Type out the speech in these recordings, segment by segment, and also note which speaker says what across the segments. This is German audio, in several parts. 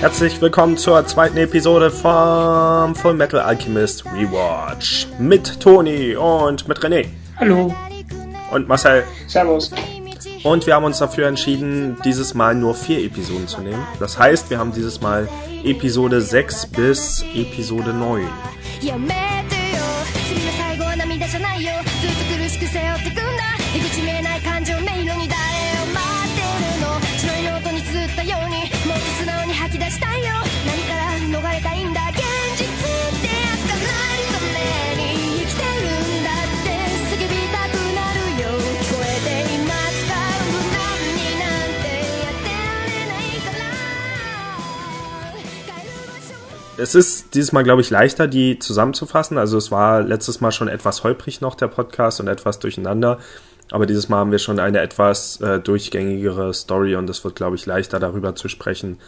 Speaker 1: Herzlich willkommen zur zweiten Episode vom Full Metal Alchemist Rewatch mit Toni und mit René.
Speaker 2: Hallo.
Speaker 1: Und Marcel.
Speaker 2: Servus.
Speaker 1: Und wir haben uns dafür entschieden, dieses Mal nur vier Episoden zu nehmen. Das heißt, wir haben dieses Mal Episode 6 bis Episode 9. や Es ist dieses Mal, glaube ich, leichter, die zusammenzufassen. Also es war letztes Mal schon etwas holprig noch, der Podcast, und etwas durcheinander. Aber dieses Mal haben wir schon eine etwas äh, durchgängigere Story und es wird, glaube ich, leichter darüber zu sprechen,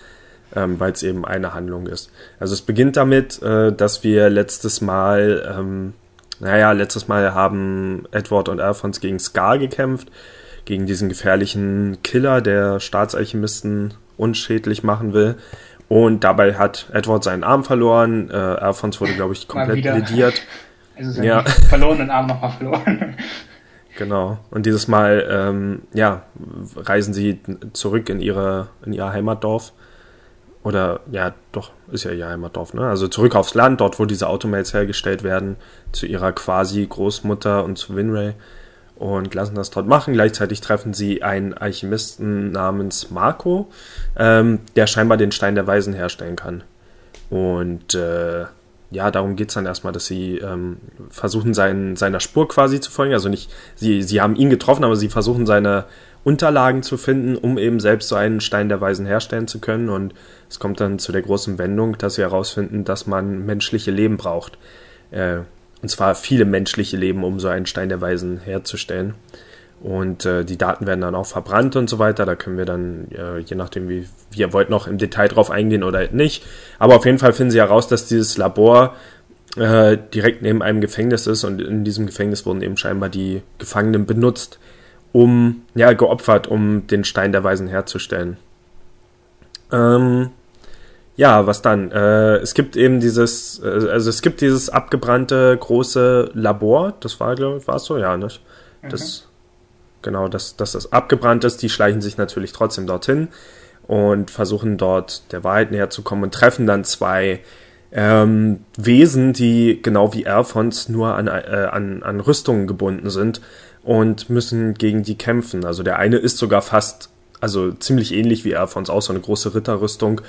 Speaker 1: ähm, weil es eben eine Handlung ist. Also es beginnt damit, äh, dass wir letztes Mal, ähm, naja, letztes Mal haben Edward und Alphonse gegen Scar gekämpft, gegen diesen gefährlichen Killer, der Staatsalchemisten unschädlich machen will. Und dabei hat Edward seinen Arm verloren. Äh, Alphonse wurde, glaube ich, komplett lediert.
Speaker 2: Also ja. verlorenen Arm nochmal verloren.
Speaker 1: Genau. Und dieses Mal, ähm, ja, reisen sie zurück in ihre, in ihr Heimatdorf. Oder, ja, doch, ist ja ihr Heimatdorf, ne? Also zurück aufs Land, dort, wo diese Automates hergestellt werden, zu ihrer quasi Großmutter und zu Winray. Und lassen das dort machen. Gleichzeitig treffen sie einen Alchemisten namens Marco, ähm, der scheinbar den Stein der Weisen herstellen kann. Und äh, ja, darum geht's dann erstmal, dass sie ähm, versuchen, sein, seiner Spur quasi zu folgen. Also nicht, sie, sie haben ihn getroffen, aber sie versuchen seine Unterlagen zu finden, um eben selbst so einen Stein der Weisen herstellen zu können. Und es kommt dann zu der großen Wendung, dass sie herausfinden, dass man menschliche Leben braucht. Äh, und zwar viele menschliche Leben, um so einen Stein der Weisen herzustellen. Und äh, die Daten werden dann auch verbrannt und so weiter. Da können wir dann, äh, je nachdem, wie, wie ihr wollt, noch im Detail drauf eingehen oder nicht. Aber auf jeden Fall finden sie heraus, dass dieses Labor äh, direkt neben einem Gefängnis ist und in diesem Gefängnis wurden eben scheinbar die Gefangenen benutzt, um, ja, geopfert, um den Stein der Weisen herzustellen. Ähm, ja, was dann? Äh, es gibt eben dieses, äh, also es gibt dieses abgebrannte große Labor, das war, glaube ich, war es so, ja, nicht? Das, mhm genau, dass, dass das abgebrannt ist. Die schleichen sich natürlich trotzdem dorthin und versuchen dort der Wahrheit näher zu kommen und treffen dann zwei ähm, Wesen, die genau wie Erfons nur an, äh, an, an Rüstungen gebunden sind und müssen gegen die kämpfen. Also der eine ist sogar fast, also ziemlich ähnlich wie Erfons, auch so eine große Ritterrüstung.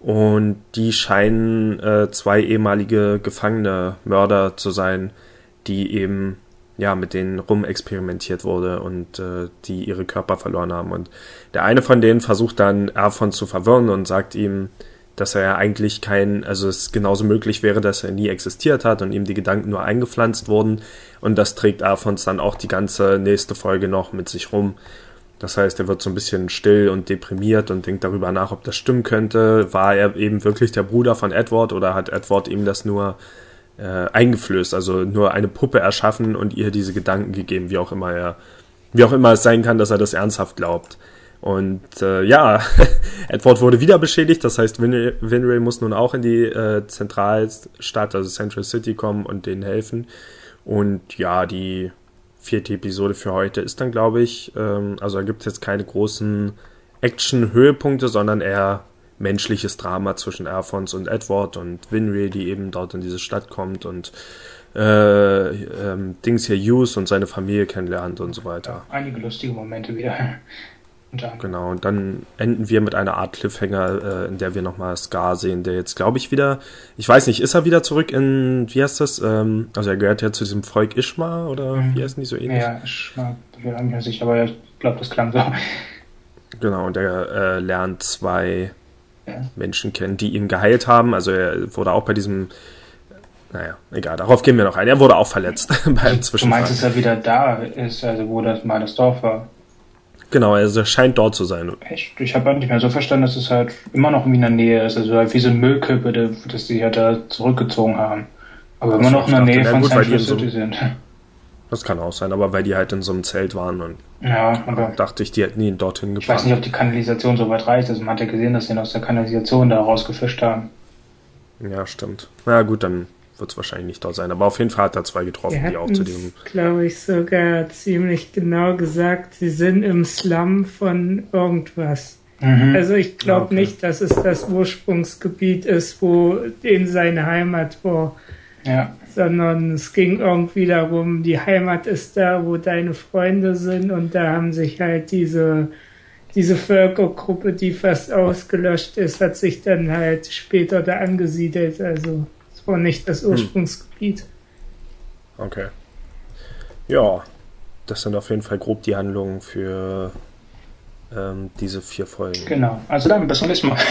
Speaker 1: Und die scheinen äh, zwei ehemalige Gefangene Mörder zu sein, die eben ja, mit denen rumexperimentiert wurde und äh, die ihre Körper verloren haben. Und der eine von denen versucht dann Erfon zu verwirren und sagt ihm, dass er ja eigentlich kein, also es genauso möglich wäre, dass er nie existiert hat und ihm die Gedanken nur eingepflanzt wurden. Und das trägt Alphons dann auch die ganze nächste Folge noch mit sich rum. Das heißt, er wird so ein bisschen still und deprimiert und denkt darüber nach, ob das stimmen könnte. War er eben wirklich der Bruder von Edward oder hat Edward ihm das nur äh, eingeflößt, also nur eine Puppe erschaffen und ihr diese Gedanken gegeben, wie auch immer er, wie auch immer es sein kann, dass er das ernsthaft glaubt. Und äh, ja, Edward wurde wieder beschädigt, das heißt, Winray, Winray muss nun auch in die äh, Zentralstadt, also Central City kommen und denen helfen. Und ja, die vierte Episode für heute ist dann, glaube ich, ähm, also da gibt es jetzt keine großen Action-Höhepunkte, sondern eher menschliches Drama zwischen Alphonse und Edward und Winry, die eben dort in diese Stadt kommt und äh, ähm, Dings hier Hughes und seine Familie kennenlernt und so weiter.
Speaker 2: Einige lustige Momente wieder.
Speaker 1: Genau, und dann enden wir mit einer Art Cliffhanger, äh, in der wir nochmal Scar sehen, der jetzt, glaube ich, wieder, ich weiß nicht, ist er wieder zurück in, wie heißt das? Ähm, also er gehört ja zu diesem Volk Ishma oder mhm. wie heißen die so ähnlich?
Speaker 2: Ja, Ishma, ich bin mir sicher, aber ich glaube, das klang so.
Speaker 1: Genau, und er äh, lernt zwei Menschen kennen, die ihn geheilt haben. Also er wurde auch bei diesem, naja, egal, darauf gehen wir noch ein. Er wurde auch verletzt beim Zwischenfall.
Speaker 2: Du meinst, dass er wieder da ist, also wo das mal das Dorf war?
Speaker 1: Genau, also er scheint dort zu sein.
Speaker 2: Echt? Ich habe halt nicht mehr so verstanden, dass es halt immer noch in der Nähe ist. Also halt wie so ein Müllkippe, das sie halt da zurückgezogen haben. Aber immer noch in der Nähe von Central City sind.
Speaker 1: Das kann auch sein, aber weil die halt in so einem Zelt waren und
Speaker 2: Ja, aber
Speaker 1: dachte ich, die hätten ihn dorthin
Speaker 2: ich weiß
Speaker 1: gebracht.
Speaker 2: nicht, ob die Kanalisation so weit reicht. Also man hat ja gesehen, dass sie ihn aus der Kanalisation da rausgefischt haben.
Speaker 1: Ja, stimmt. Na gut, dann wird es wahrscheinlich nicht dort sein. Aber auf jeden Fall hat er zwei getroffen, die auch zu diesem.
Speaker 3: glaube ich, sogar ziemlich genau gesagt, sie sind im Slum von irgendwas.
Speaker 2: Mhm.
Speaker 3: Also ich glaube
Speaker 1: Okay.
Speaker 3: nicht, dass es das Ursprungsgebiet ist, wo in seine Heimat war,
Speaker 2: ja.
Speaker 3: sondern es ging irgendwie darum, die Heimat ist da, wo deine Freunde sind und da haben sich halt diese diese Völkergruppe, die fast ausgelöscht ist, hat sich dann halt später da angesiedelt. Also war nicht das Ursprungsgebiet.
Speaker 1: Okay. Ja, das sind auf jeden Fall grob die Handlungen für ähm, diese vier Folgen.
Speaker 2: Genau. Also dann, bis zum nächsten Mal.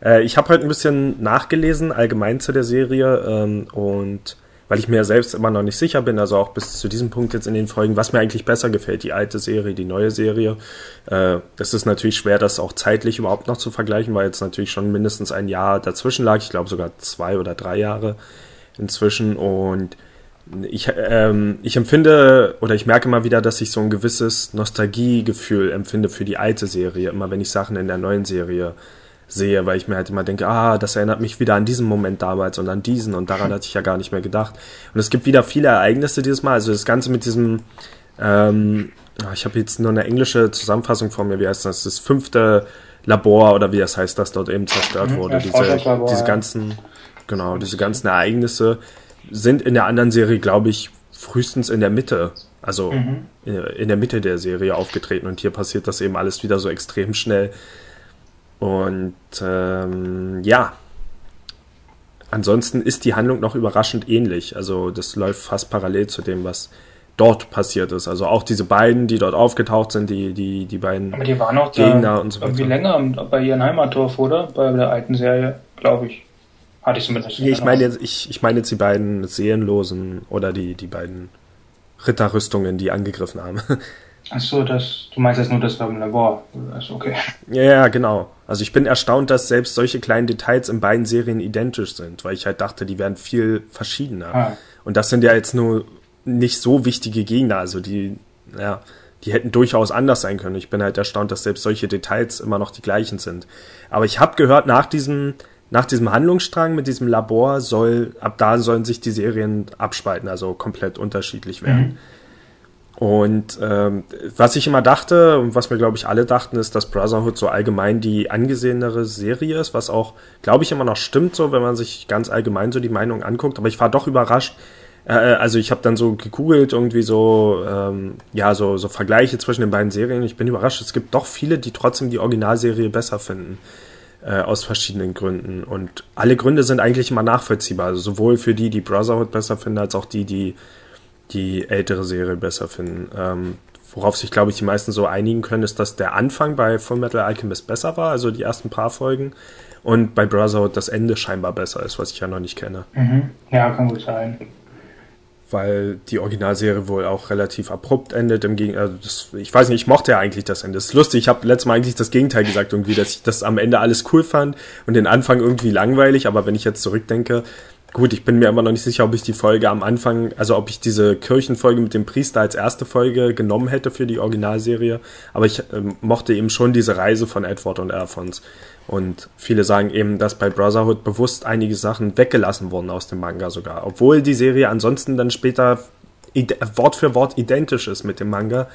Speaker 1: Äh, ich habe heute ein bisschen nachgelesen, allgemein zu der Serie, ähm, und weil ich mir selbst immer noch nicht sicher bin, also auch bis zu diesem Punkt jetzt in den Folgen, was mir eigentlich besser gefällt, die alte Serie, die neue Serie. Äh, das ist natürlich schwer, das auch zeitlich überhaupt noch zu vergleichen, weil jetzt natürlich schon mindestens ein Jahr dazwischen lag, ich glaube sogar zwei oder drei Jahre inzwischen. Und ich, ähm, ich empfinde oder ich merke mal wieder, dass ich so ein gewisses Nostalgiegefühl empfinde für die alte Serie, immer wenn ich Sachen in der neuen Serie sehe, weil ich mir halt immer denke, ah, das erinnert mich wieder an diesen Moment damals und an diesen und daran hatte ich ja gar nicht mehr gedacht. Und es gibt wieder viele Ereignisse dieses Mal, also das Ganze mit diesem, ähm, ah, ich habe jetzt nur eine englische Zusammenfassung vor mir, wie heißt das, das fünfte Labor oder wie das heißt, das dort eben zerstört
Speaker 2: Mhm,
Speaker 1: wurde,
Speaker 2: das
Speaker 1: diese, diese
Speaker 2: ja.
Speaker 1: ganzen, genau, diese ganzen Ereignisse sind in der anderen Serie, glaube ich, frühestens in der Mitte, also
Speaker 2: Mhm.
Speaker 1: in, in der Mitte der Serie aufgetreten und hier passiert das eben alles wieder so extrem schnell. Und ähm, ja, ansonsten ist die Handlung noch überraschend ähnlich. Also das läuft fast parallel zu dem, was dort passiert ist. Also auch diese beiden, die dort aufgetaucht sind, die, die, die beiden
Speaker 2: Aber die waren auch
Speaker 1: Gegner
Speaker 2: da
Speaker 1: und so
Speaker 2: irgendwie länger bei ihrem Heimatdorf, oder? Bei der alten Serie, glaube ich. Hatte ich zumindest.
Speaker 1: Nee, ich meine jetzt, ich, ich meine jetzt die beiden Seelenlosen oder die, die beiden Ritterrüstungen, die angegriffen haben.
Speaker 2: Ach so, das, du meinst jetzt nur das beim Labor. Also, okay.
Speaker 1: Ja, ja, genau. Also ich bin erstaunt, dass selbst solche kleinen Details in beiden Serien identisch sind, weil ich halt dachte, die wären viel verschiedener.
Speaker 2: Ah.
Speaker 1: Und das sind ja jetzt nur nicht so wichtige Gegner, also die, ja, die hätten durchaus anders sein können. Ich bin halt erstaunt, dass selbst solche Details immer noch die gleichen sind. Aber ich habe gehört, nach diesem, nach diesem Handlungsstrang mit diesem Labor soll, ab da sollen sich die Serien abspalten, also komplett unterschiedlich werden. Und ähm, was ich immer dachte und was mir, glaube ich, alle dachten, ist, dass Brotherhood so allgemein die angesehenere Serie ist, was auch, glaube ich, immer noch stimmt, so wenn man sich ganz allgemein so die Meinung anguckt. Aber ich war doch überrascht. Äh, also ich habe dann so gegoogelt, irgendwie so, ähm, ja, so, so Vergleiche zwischen den beiden Serien. Ich bin überrascht, es gibt doch viele, die trotzdem die Originalserie besser finden. Äh, aus verschiedenen Gründen. Und alle Gründe sind eigentlich immer nachvollziehbar. Also sowohl für die, die Brotherhood besser finden, als auch die, die die ältere Serie besser finden. Ähm, worauf sich, glaube ich, die meisten so einigen können, ist, dass der Anfang bei Full Metal Alchemist besser war, also die ersten paar Folgen, und bei Brotherhood das Ende scheinbar besser ist, was ich ja noch nicht kenne.
Speaker 2: Mhm. Ja, kann gut sein.
Speaker 1: Weil die Originalserie wohl auch relativ abrupt endet. Im Gegen also ich weiß nicht, ich mochte ja eigentlich das Ende. Das ist lustig, ich habe letztes Mal eigentlich das Gegenteil gesagt, irgendwie, dass ich das am Ende alles cool fand und den Anfang irgendwie langweilig, aber wenn ich jetzt zurückdenke, Gut, ich bin mir immer noch nicht sicher, ob ich die Folge am Anfang, also ob ich diese Kirchenfolge mit dem Priester als erste Folge genommen hätte für die Originalserie. Aber ich ähm, mochte eben schon diese Reise von Edward und Alphonse. Und viele sagen eben, dass bei Brotherhood bewusst einige Sachen weggelassen wurden aus dem Manga sogar. Obwohl die Serie ansonsten dann später Wort für Wort identisch ist mit dem Manga.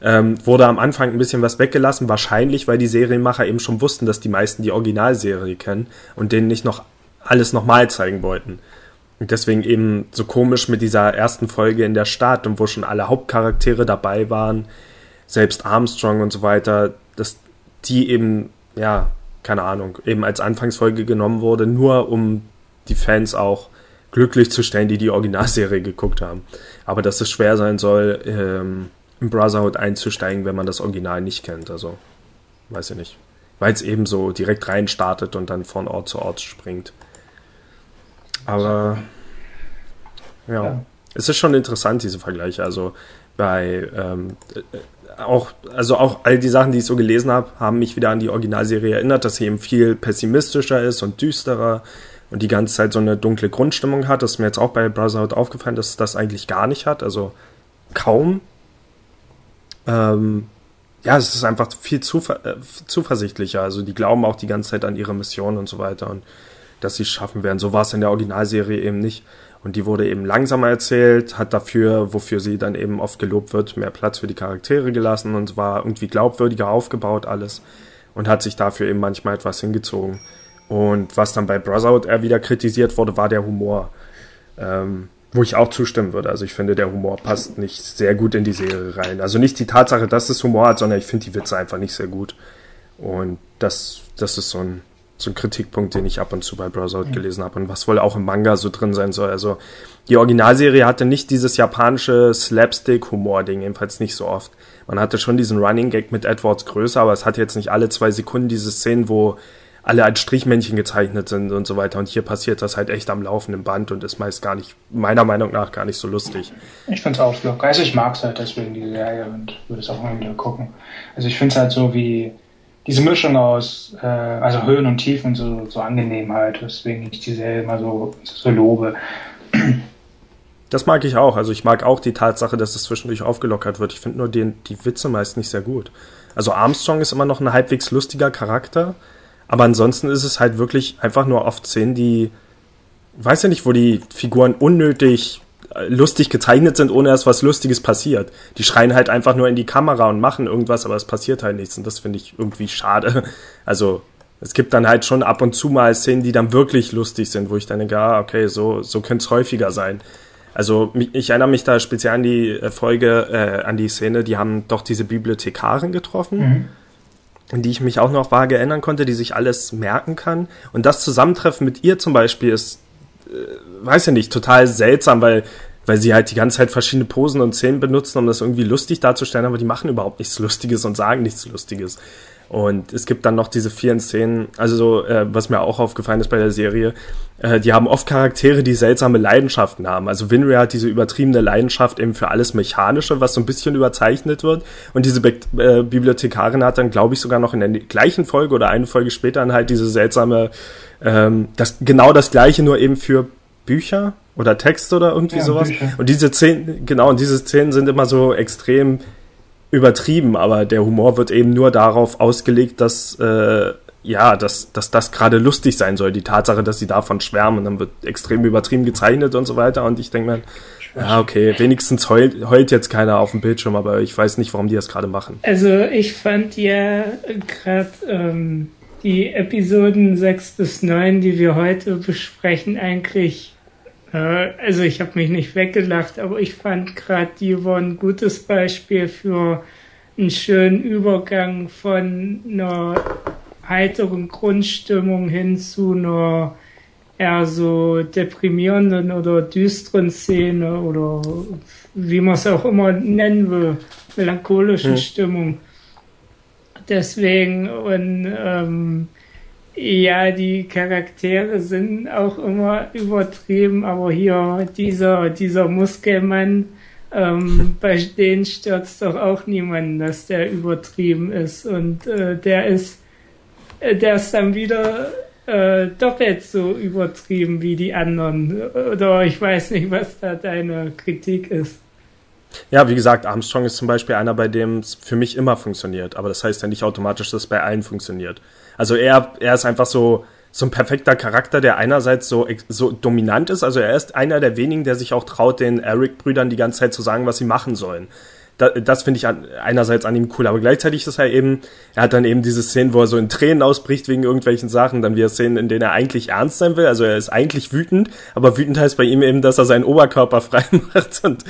Speaker 1: Ähm, wurde am Anfang ein bisschen was weggelassen, wahrscheinlich, weil die Serienmacher eben schon wussten, dass die meisten die Originalserie kennen und denen nicht noch alles nochmal zeigen wollten. Und deswegen eben so komisch mit dieser ersten Folge in der Stadt und wo schon alle Hauptcharaktere dabei waren, selbst Armstrong und so weiter, dass die eben, ja, keine Ahnung, eben als Anfangsfolge genommen wurde, nur um die Fans auch glücklich zu stellen, die die Originalserie geguckt haben. Aber dass es schwer sein soll, ähm, im Brotherhood einzusteigen, wenn man das Original nicht kennt. Also, weiß ich nicht. Weil es eben so direkt rein startet und dann von Ort zu Ort springt. Aber ja,
Speaker 2: Ja.
Speaker 1: es ist schon interessant, diese Vergleiche. Also bei ähm, äh, auch, also auch all die Sachen, die ich so gelesen habe, haben mich wieder an die Originalserie erinnert, dass sie eben viel pessimistischer ist und düsterer, und die ganze Zeit so eine dunkle Grundstimmung hat. Das ist mir jetzt auch bei Brotherhood aufgefallen, dass es das eigentlich gar nicht hat, also kaum. Ähm, ja, es ist einfach viel zuver äh, zuversichtlicher. Also die glauben auch die ganze Zeit an ihre Mission und so weiter und dass sie es schaffen werden. So war es in der Originalserie eben nicht. Und die wurde eben langsamer erzählt, hat dafür, wofür sie dann eben oft gelobt wird, mehr Platz für die Charaktere gelassen und war irgendwie glaubwürdiger aufgebaut alles und hat sich dafür eben manchmal etwas hingezogen. Und was dann bei Brotherhood eher wieder kritisiert wurde, war der Humor. Ähm, wo ich auch zustimmen würde. Also ich finde, der Humor passt nicht sehr gut in die Serie rein. Also nicht die Tatsache, dass es Humor hat, sondern ich finde die Witze einfach nicht sehr gut. Und das, das ist so ein, so ein Kritikpunkt, den ich ab und zu bei Brotherhood mhm. gelesen habe und was wohl auch im Manga so drin sein soll. Also die Originalserie hatte nicht dieses japanische Slapstick-Humor-Ding, jedenfalls nicht so oft. Man hatte schon diesen Running Gag mit Edwards Größe, aber es hatte jetzt nicht alle zwei Sekunden diese Szenen, wo alle als Strichmännchen gezeichnet sind und so weiter. Und hier passiert das halt echt am laufenden Band und ist meist gar nicht, meiner Meinung nach, gar nicht so lustig.
Speaker 2: Ich finde es auch locker. Also ich mag es halt deswegen, die Serie, und würde es auch mal wieder gucken. Also ich finde es halt so wie diese Mischung aus, äh, also Höhen und Tiefen so, so angenehm halt, weswegen ich die Serie immer so, so lobe.
Speaker 1: Das mag ich auch. Also ich mag auch die Tatsache, dass es zwischendurch aufgelockert wird. Ich finde nur den, die Witze meist nicht sehr gut. Also Armstrong ist immer noch ein halbwegs lustiger Charakter, aber ansonsten ist es halt wirklich einfach nur oft Szenen, die, weiß ja nicht, wo die Figuren unnötig lustig gezeichnet sind, ohne dass was Lustiges passiert. Die schreien halt einfach nur in die Kamera und machen irgendwas, aber es passiert halt nichts und das finde ich irgendwie schade. Also es gibt dann halt schon ab und zu mal Szenen, die dann wirklich lustig sind, wo ich dann denke, ah, okay, so, so könnte es häufiger sein. Also ich erinnere mich da speziell an die äh, Folge, äh, an die Szene, die haben doch diese Bibliothekarin getroffen. Mhm an die ich mich auch noch vage erinnern konnte, die sich alles merken kann. Und das Zusammentreffen mit ihr zum Beispiel ist, weiß ja nicht, total seltsam, weil, weil sie halt die ganze Zeit verschiedene Posen und Szenen benutzen, um das irgendwie lustig darzustellen, aber die machen überhaupt nichts Lustiges und sagen nichts Lustiges. Und es gibt dann noch diese vielen Szenen, also so, äh, was mir auch aufgefallen ist bei der Serie, äh, die haben oft Charaktere, die seltsame Leidenschaften haben. Also Winry hat diese übertriebene Leidenschaft eben für alles Mechanische, was so ein bisschen überzeichnet wird. Und diese Be äh, Bibliothekarin hat dann, glaube ich, sogar noch in der gleichen Folge oder eine Folge später dann halt diese seltsame, ähm, das genau das gleiche, nur eben für Bücher oder Texte oder irgendwie ja, sowas. Bücher. Und diese Szenen, genau, und diese Szenen sind immer so extrem übertrieben, aber der Humor wird eben nur darauf ausgelegt, dass äh, ja, dass, dass das gerade lustig sein soll. Die Tatsache, dass sie davon schwärmen, und dann wird extrem übertrieben gezeichnet und so weiter. Und ich denke mir, ja, okay, wenigstens heult, heult jetzt keiner auf dem Bildschirm, aber ich weiß nicht, warum die das gerade machen.
Speaker 3: Also ich fand ja gerade ähm, die Episoden 6 bis 9, die wir heute besprechen, eigentlich also ich habe mich nicht weggelacht, aber ich fand gerade, die war ein gutes Beispiel für einen schönen Übergang von einer heiteren Grundstimmung hin zu einer eher so deprimierenden oder düsteren Szene oder wie man es auch immer nennen will, melancholischen hm. Stimmung. Deswegen und ähm, ja, die Charaktere sind auch immer übertrieben, aber hier dieser, dieser Muskelmann, ähm, bei denen stört doch auch niemanden, dass der übertrieben ist. Und äh, der ist, äh, der ist dann wieder äh, doppelt so übertrieben wie die anderen. Oder ich weiß nicht, was da deine Kritik ist.
Speaker 1: Ja, wie gesagt, Armstrong ist zum Beispiel einer, bei dem es für mich immer funktioniert. Aber das heißt ja nicht automatisch, dass es bei allen funktioniert. Also er, er ist einfach so, so ein perfekter Charakter, der einerseits so, so dominant ist. Also er ist einer der wenigen, der sich auch traut, den Eric-Brüdern die ganze Zeit zu sagen, was sie machen sollen das, finde ich einerseits an ihm cool, aber gleichzeitig ist er eben, er hat dann eben diese Szenen, wo er so in Tränen ausbricht wegen irgendwelchen Sachen, dann wieder Szenen, in denen er eigentlich ernst sein will, also er ist eigentlich wütend, aber wütend heißt bei ihm eben, dass er seinen Oberkörper frei macht und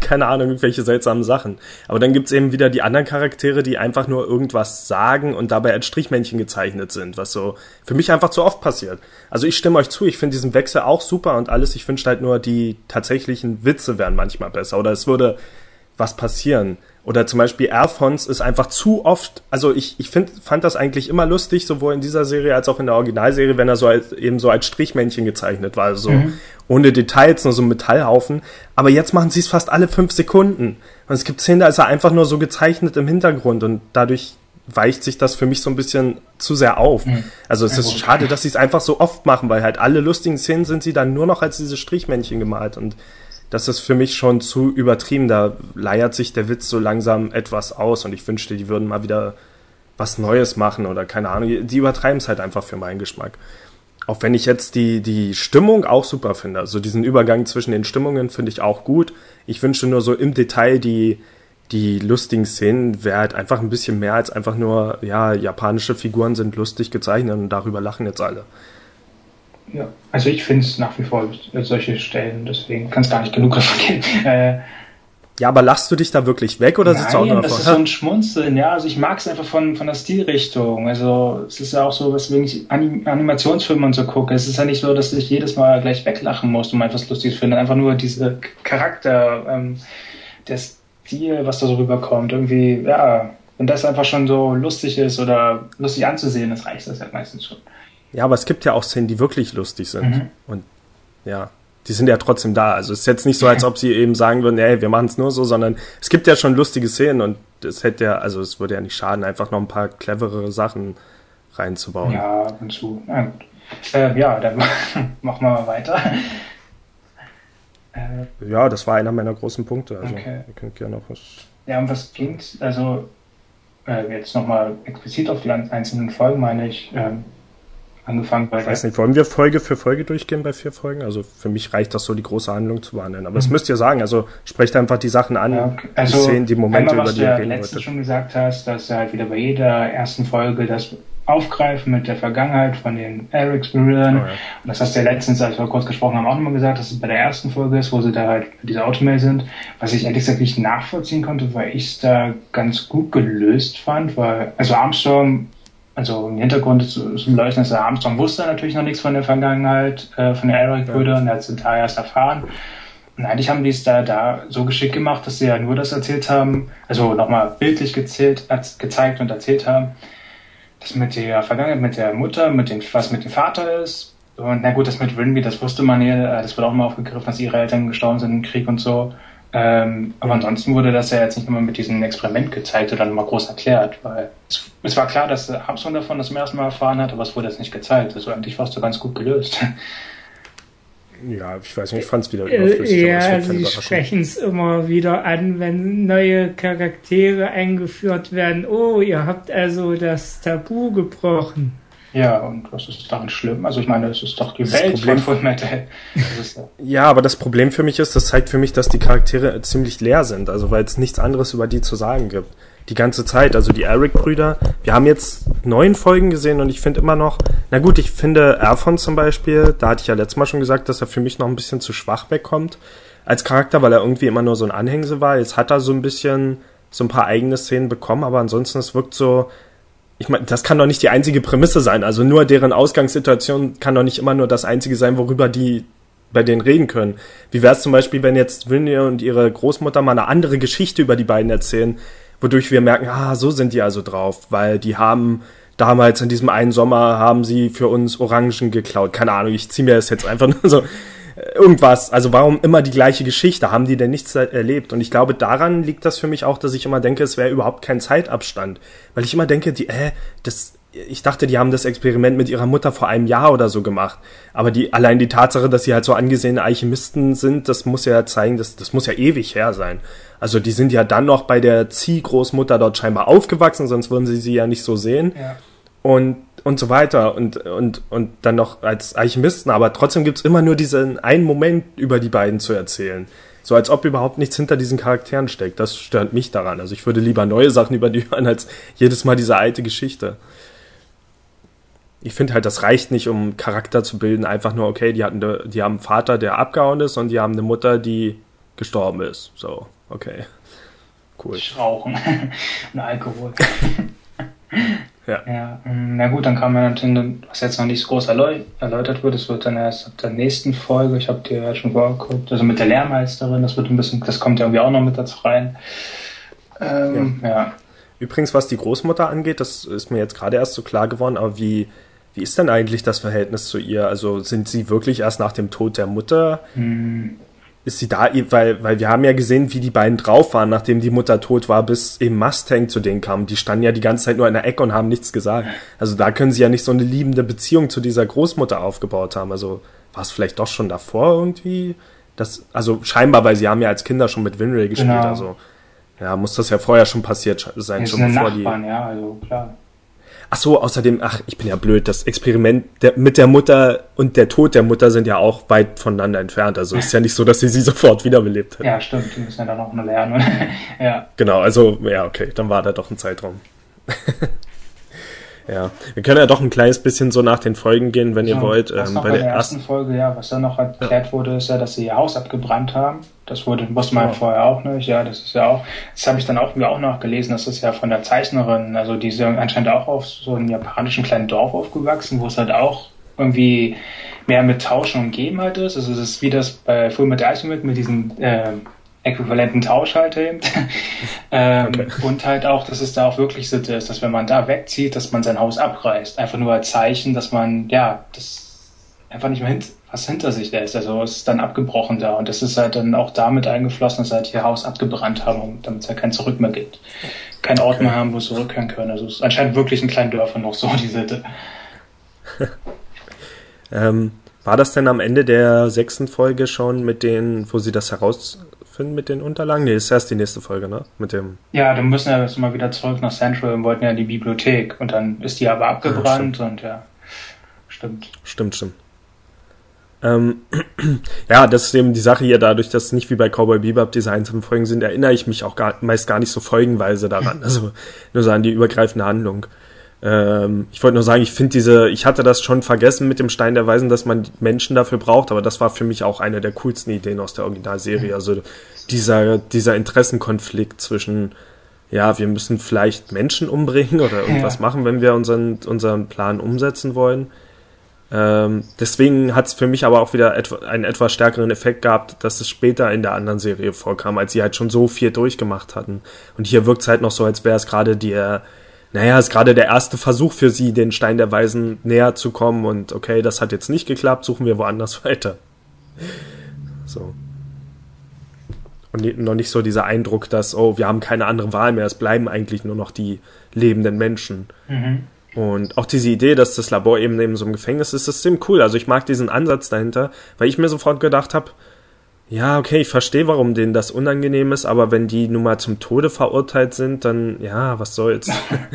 Speaker 1: keine Ahnung, irgendwelche seltsamen Sachen. Aber dann gibt's eben wieder die anderen Charaktere, die einfach nur irgendwas sagen und dabei als Strichmännchen gezeichnet sind, was so für mich einfach zu oft passiert. Also ich stimme euch zu, ich finde diesen Wechsel auch super und alles, ich wünschte halt nur, die tatsächlichen Witze wären manchmal besser oder es würde was passieren. Oder zum Beispiel Alphonse ist einfach zu oft, also ich, ich find, fand das eigentlich immer lustig, sowohl in dieser Serie als auch in der Originalserie, wenn er so als, eben so als Strichmännchen gezeichnet war, also mhm. ohne Details, nur so ein Metallhaufen. Aber jetzt machen sie es fast alle fünf Sekunden. Und es gibt Szenen, da ist er einfach nur so gezeichnet im Hintergrund und dadurch weicht sich das für mich so ein bisschen zu sehr auf. Mhm. Also es ist schade, dass sie es einfach so oft machen, weil halt alle lustigen Szenen sind sie dann nur noch als diese Strichmännchen gemalt und das ist für mich schon zu übertrieben. Da leiert sich der Witz so langsam etwas aus und ich wünschte, die würden mal wieder was Neues machen oder keine Ahnung. Die übertreiben es halt einfach für meinen Geschmack. Auch wenn ich jetzt die, die Stimmung auch super finde. Also diesen Übergang zwischen den Stimmungen finde ich auch gut. Ich wünschte nur so im Detail die, die lustigen Szenen wäre halt einfach ein bisschen mehr als einfach nur, ja, japanische Figuren sind lustig gezeichnet und darüber lachen jetzt alle.
Speaker 2: Ja, also ich finde es nach wie vor solche Stellen, deswegen kann es gar nicht genug davon geben. Äh,
Speaker 1: ja, aber lachst du dich da wirklich weg oder sitzt du auch
Speaker 2: noch das ist so ein Schmunzeln, ja. Also ich mag es einfach von, von der Stilrichtung. Also es ist ja auch so, weswegen ich Anim Animationsfilme und so gucke. Es ist ja nicht so, dass ich jedes Mal gleich weglachen muss, um etwas Lustiges zu finden. Einfach nur diese Charakter, ähm, der Stil, was da so rüberkommt. Irgendwie, ja, wenn das einfach schon so lustig ist oder lustig anzusehen ist, reicht das ja meistens schon.
Speaker 1: Ja, aber es gibt ja auch Szenen, die wirklich lustig sind. Mhm. Und ja, die sind ja trotzdem da. Also es ist jetzt nicht so, als ob sie eben sagen würden, ey, wir machen es nur so, sondern es gibt ja schon lustige Szenen und es hätte ja, also es würde ja nicht schaden, einfach noch ein paar cleverere Sachen reinzubauen.
Speaker 2: Ja, und zu. Äh, ja dann machen wir mal weiter.
Speaker 1: Äh, ja, das war einer meiner großen Punkte. Also okay. ihr könnt gerne noch was.
Speaker 2: Ja, und was klingt, also äh, jetzt nochmal explizit auf die einzelnen Folgen meine ich, ähm, angefangen
Speaker 1: bei. Ich weiß nicht, wollen wir Folge für Folge durchgehen bei vier Folgen? Also für mich reicht das so, die große Handlung zu behandeln. Aber mhm. das müsst ihr sagen. Also sprecht einfach die Sachen an,
Speaker 2: ja, okay. also, die Szenen, die Momente, einmal, über die ihr reden wolltet. Was du schon gesagt hast, dass er halt wieder bei jeder ersten Folge das aufgreifen mit der Vergangenheit von den Erics-Brüdern. Oh, ja. Und das hast du ja letztens, als wir kurz gesprochen haben, auch nochmal gesagt, dass es bei der ersten Folge ist, wo sie da halt mit dieser Automail sind. Was ich ehrlich gesagt nicht nachvollziehen konnte, weil ich es da ganz gut gelöst fand, weil, also Armstrong also im Hintergrund zum Leuchten ist, Armstrong wusste natürlich noch nichts von der Vergangenheit, äh, von den Eric-Brüdern, er hat es da erst erfahren. Und eigentlich haben die es da, da so geschickt gemacht, dass sie ja nur das erzählt haben, also nochmal bildlich gezählt, gezeigt und erzählt haben, das mit der Vergangenheit, mit der Mutter, mit dem, was mit dem Vater ist. Und na gut, das mit Rinby, das wusste man ja, das wird auch mal aufgegriffen, dass ihre Eltern gestorben sind im Krieg und so. Ähm, aber ansonsten wurde das ja jetzt nicht nur mit diesem Experiment gezeigt oder nochmal groß erklärt, weil es, es, war klar, dass Armstrong davon das zum ersten Mal erfahren hat, aber es wurde jetzt nicht gezeigt. Also eigentlich war es so ganz gut gelöst.
Speaker 1: Ja, ich weiß nicht, ich fand es wieder
Speaker 3: überflüssig. Äh, ja, sie sprechen es immer wieder an, wenn neue Charaktere eingeführt werden. Oh, ihr habt also das Tabu gebrochen.
Speaker 2: Ja, und was ist daran schlimm? Also ich meine, es ist doch die das Welt Problem von Fullmetal.
Speaker 1: ja, aber das Problem für mich ist, das zeigt für mich, dass die Charaktere ziemlich leer sind, also weil es nichts anderes über die zu sagen gibt. Die ganze Zeit, also die Eric-Brüder. Wir haben jetzt neun Folgen gesehen und ich finde immer noch, na gut, ich finde Erfon zum Beispiel, da hatte ich ja letztes Mal schon gesagt, dass er für mich noch ein bisschen zu schwach wegkommt als Charakter, weil er irgendwie immer nur so ein Anhängsel war. Jetzt hat er so ein bisschen so ein paar eigene Szenen bekommen, aber ansonsten es wirkt so, ich meine, das kann doch nicht die einzige Prämisse sein. Also nur deren Ausgangssituation kann doch nicht immer nur das einzige sein, worüber die bei denen reden können. Wie wäre es zum Beispiel, wenn jetzt Vinny und ihre Großmutter mal eine andere Geschichte über die beiden erzählen, wodurch wir merken, ah, so sind die also drauf, weil die haben damals in diesem einen Sommer haben sie für uns Orangen geklaut. Keine Ahnung, ich ziehe mir das jetzt einfach nur so irgendwas. Also warum immer die gleiche Geschichte? Haben die denn nichts erlebt? Und ich glaube, daran liegt das für mich auch, dass ich immer denke, es wäre überhaupt kein Zeitabstand. Weil ich immer denke, die, äh, das, ich dachte, die haben das Experiment mit ihrer Mutter vor einem Jahr oder so gemacht. Aber die, allein die Tatsache, dass sie halt so angesehene Alchemisten sind, das muss ja zeigen, dass, das muss ja ewig her sein. Also die sind ja dann noch bei der Ziehgroßmutter dort scheinbar aufgewachsen, sonst würden sie sie ja nicht so sehen. Ja. Und und so weiter und, und, und dann noch als Alchemisten, aber trotzdem gibt's immer nur diesen einen Moment über die beiden zu erzählen. So als ob überhaupt nichts hinter diesen Charakteren steckt. Das stört mich daran. Also ich würde lieber neue Sachen über die hören, als jedes Mal diese alte Geschichte. Ich finde halt, das reicht nicht, um Charakter zu bilden. Einfach nur, okay, die, hatten, die haben einen Vater, der abgehauen ist und die haben eine Mutter, die gestorben ist. So, okay.
Speaker 2: Cool. Rauchen und Alkohol. Ja. ja. Ähm, na gut, dann kam ja natürlich, was jetzt noch nicht so groß erläutert wird, das wird dann erst ab der nächsten Folge, ich habe dir ja schon vorgeguckt, also mit der Lehrmeisterin, das wird ein bisschen, das kommt ja irgendwie auch noch mit dazu rein. Ähm, ja. ja.
Speaker 1: Übrigens, was die Großmutter angeht, das ist mir jetzt gerade erst so klar geworden, aber wie, wie ist denn eigentlich das Verhältnis zu ihr? Also sind sie wirklich erst nach dem Tod der Mutter?
Speaker 2: Hm.
Speaker 1: Ist sie da, weil, weil wir haben ja gesehen, wie die beiden drauf waren, nachdem die Mutter tot war, bis eben Mustang zu denen kam. Die standen ja die ganze Zeit nur in der Ecke und haben nichts gesagt. Also da können sie ja nicht so eine liebende Beziehung zu dieser Großmutter aufgebaut haben. Also war es vielleicht doch schon davor irgendwie? Das, also scheinbar, weil sie haben ja als Kinder schon mit Winry gespielt, genau. also ja, muss das ja vorher schon passiert sein,
Speaker 2: schon bevor Nachbarn, die. Ja, also klar.
Speaker 1: Ach so, außerdem, ach, ich bin ja blöd, das Experiment der, mit der Mutter und der Tod der Mutter sind ja auch weit voneinander entfernt. Also ist ja nicht so, dass sie sie sofort wiederbelebt
Speaker 2: hat. Ja, stimmt, die müssen ja dann auch nur lernen. ja.
Speaker 1: Genau, also, ja, okay, dann war da doch ein Zeitraum. Ja, wir können ja doch ein kleines bisschen so nach den Folgen gehen, wenn so, ihr wollt.
Speaker 2: Ähm, bei, der, der ersten Folge, ja, was dann noch erklärt ja. wurde, ist ja, dass sie ihr Haus abgebrannt haben. Das wurde, wusste man ja. vorher auch nicht. Ja, das ist ja auch, das habe ich dann auch mir auch nachgelesen, das ist ja von der Zeichnerin, also die ist ja anscheinend auch auf so einem japanischen kleinen Dorf aufgewachsen, wo es halt auch irgendwie mehr mit Tauschen umgeben halt ist. Also es ist wie das bei Full Metal Alchemist mit diesen äh, äquivalenten Tauschhalter eben. ähm, okay. Und halt auch, dass es da auch wirklich Sitte ist, dass wenn man da wegzieht, dass man sein Haus abreißt. Einfach nur als Zeichen, dass man, ja, das einfach nicht mehr hint was hinter sich lässt. Also es ist dann abgebrochen da. Und das ist halt dann auch damit eingeflossen, dass sie halt ihr Haus abgebrannt haben, damit es ja halt kein Zurück mehr gibt. Kein Ort okay. mehr haben, wo sie zurückkehren können. Also es ist anscheinend wirklich in kleinen Dörfern noch so, die Sitte.
Speaker 1: ähm, war das denn am Ende der sechsten Folge schon mit denen, wo sie das heraus finden mit den Unterlagen? Nee, ist erst die nächste Folge, ne? Mit dem.
Speaker 2: Ja, dann müssen wir jetzt mal wieder zurück nach Central und wollten ja in die Bibliothek. Und dann ist die aber abgebrannt ja, und ja. Stimmt.
Speaker 1: Stimmt, stimmt. Ähm, ja, das ist eben die Sache hier, dadurch, dass es nicht wie bei Cowboy Bebop diese einzelnen Folgen sind, erinnere ich mich auch gar, meist gar nicht so folgenweise daran. Also nur so an die übergreifende Handlung. Ähm, ich wollte nur sagen, ich finde diese, ich hatte das schon vergessen mit dem Stein der Weisen, dass man Menschen dafür braucht, aber das war für mich auch eine der coolsten Ideen aus der Originalserie. Also dieser, dieser Interessenkonflikt zwischen, ja, wir müssen vielleicht Menschen umbringen oder irgendwas ja. machen, wenn wir unseren, unseren Plan umsetzen wollen. Ähm, deswegen hat es für mich aber auch wieder etwa, einen etwas stärkeren Effekt gehabt, dass es später in der anderen Serie vorkam, als sie halt schon so viel durchgemacht hatten. Und hier wirkt es halt noch so, als wäre es gerade der, naja, ist gerade der erste Versuch für sie, den Stein der Weisen näher zu kommen und okay, das hat jetzt nicht geklappt, suchen wir woanders weiter. So. Und noch nicht so dieser Eindruck, dass, oh, wir haben keine andere Wahl mehr, es bleiben eigentlich nur noch die lebenden Menschen. Mhm. Und auch diese Idee, dass das Labor eben neben so einem Gefängnis ist, ist ziemlich cool. Also ich mag diesen Ansatz dahinter, weil ich mir sofort gedacht habe, ja, okay, ich verstehe, warum denen das unangenehm ist, aber wenn die nun mal zum Tode verurteilt sind, dann, ja, was soll's.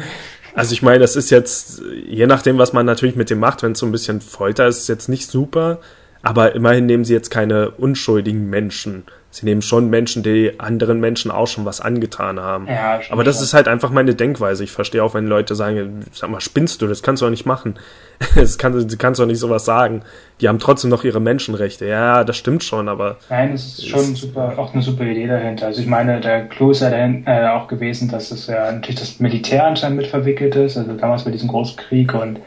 Speaker 1: also ich meine, das ist jetzt, je nachdem, was man natürlich mit dem macht, wenn es so ein bisschen Folter ist, ist jetzt nicht super, aber immerhin nehmen sie jetzt keine unschuldigen Menschen, sie nehmen schon Menschen, die anderen Menschen auch schon was angetan haben. Ja, Aber das schon. ist halt einfach meine Denkweise. Ich verstehe auch, wenn Leute sagen, sag mal, spinnst du, das kannst du auch nicht machen. Das kann, du kannst doch nicht sowas sagen. Die haben trotzdem noch ihre Menschenrechte. Ja, das stimmt schon, aber.
Speaker 2: Nein, es ist schon super, auch eine super Idee dahinter. Also ich meine, der Clou ist ja dahin, äh, auch gewesen, dass es ja natürlich das Militär anscheinend mit verwickelt ist, also damals bei diesem Großkrieg und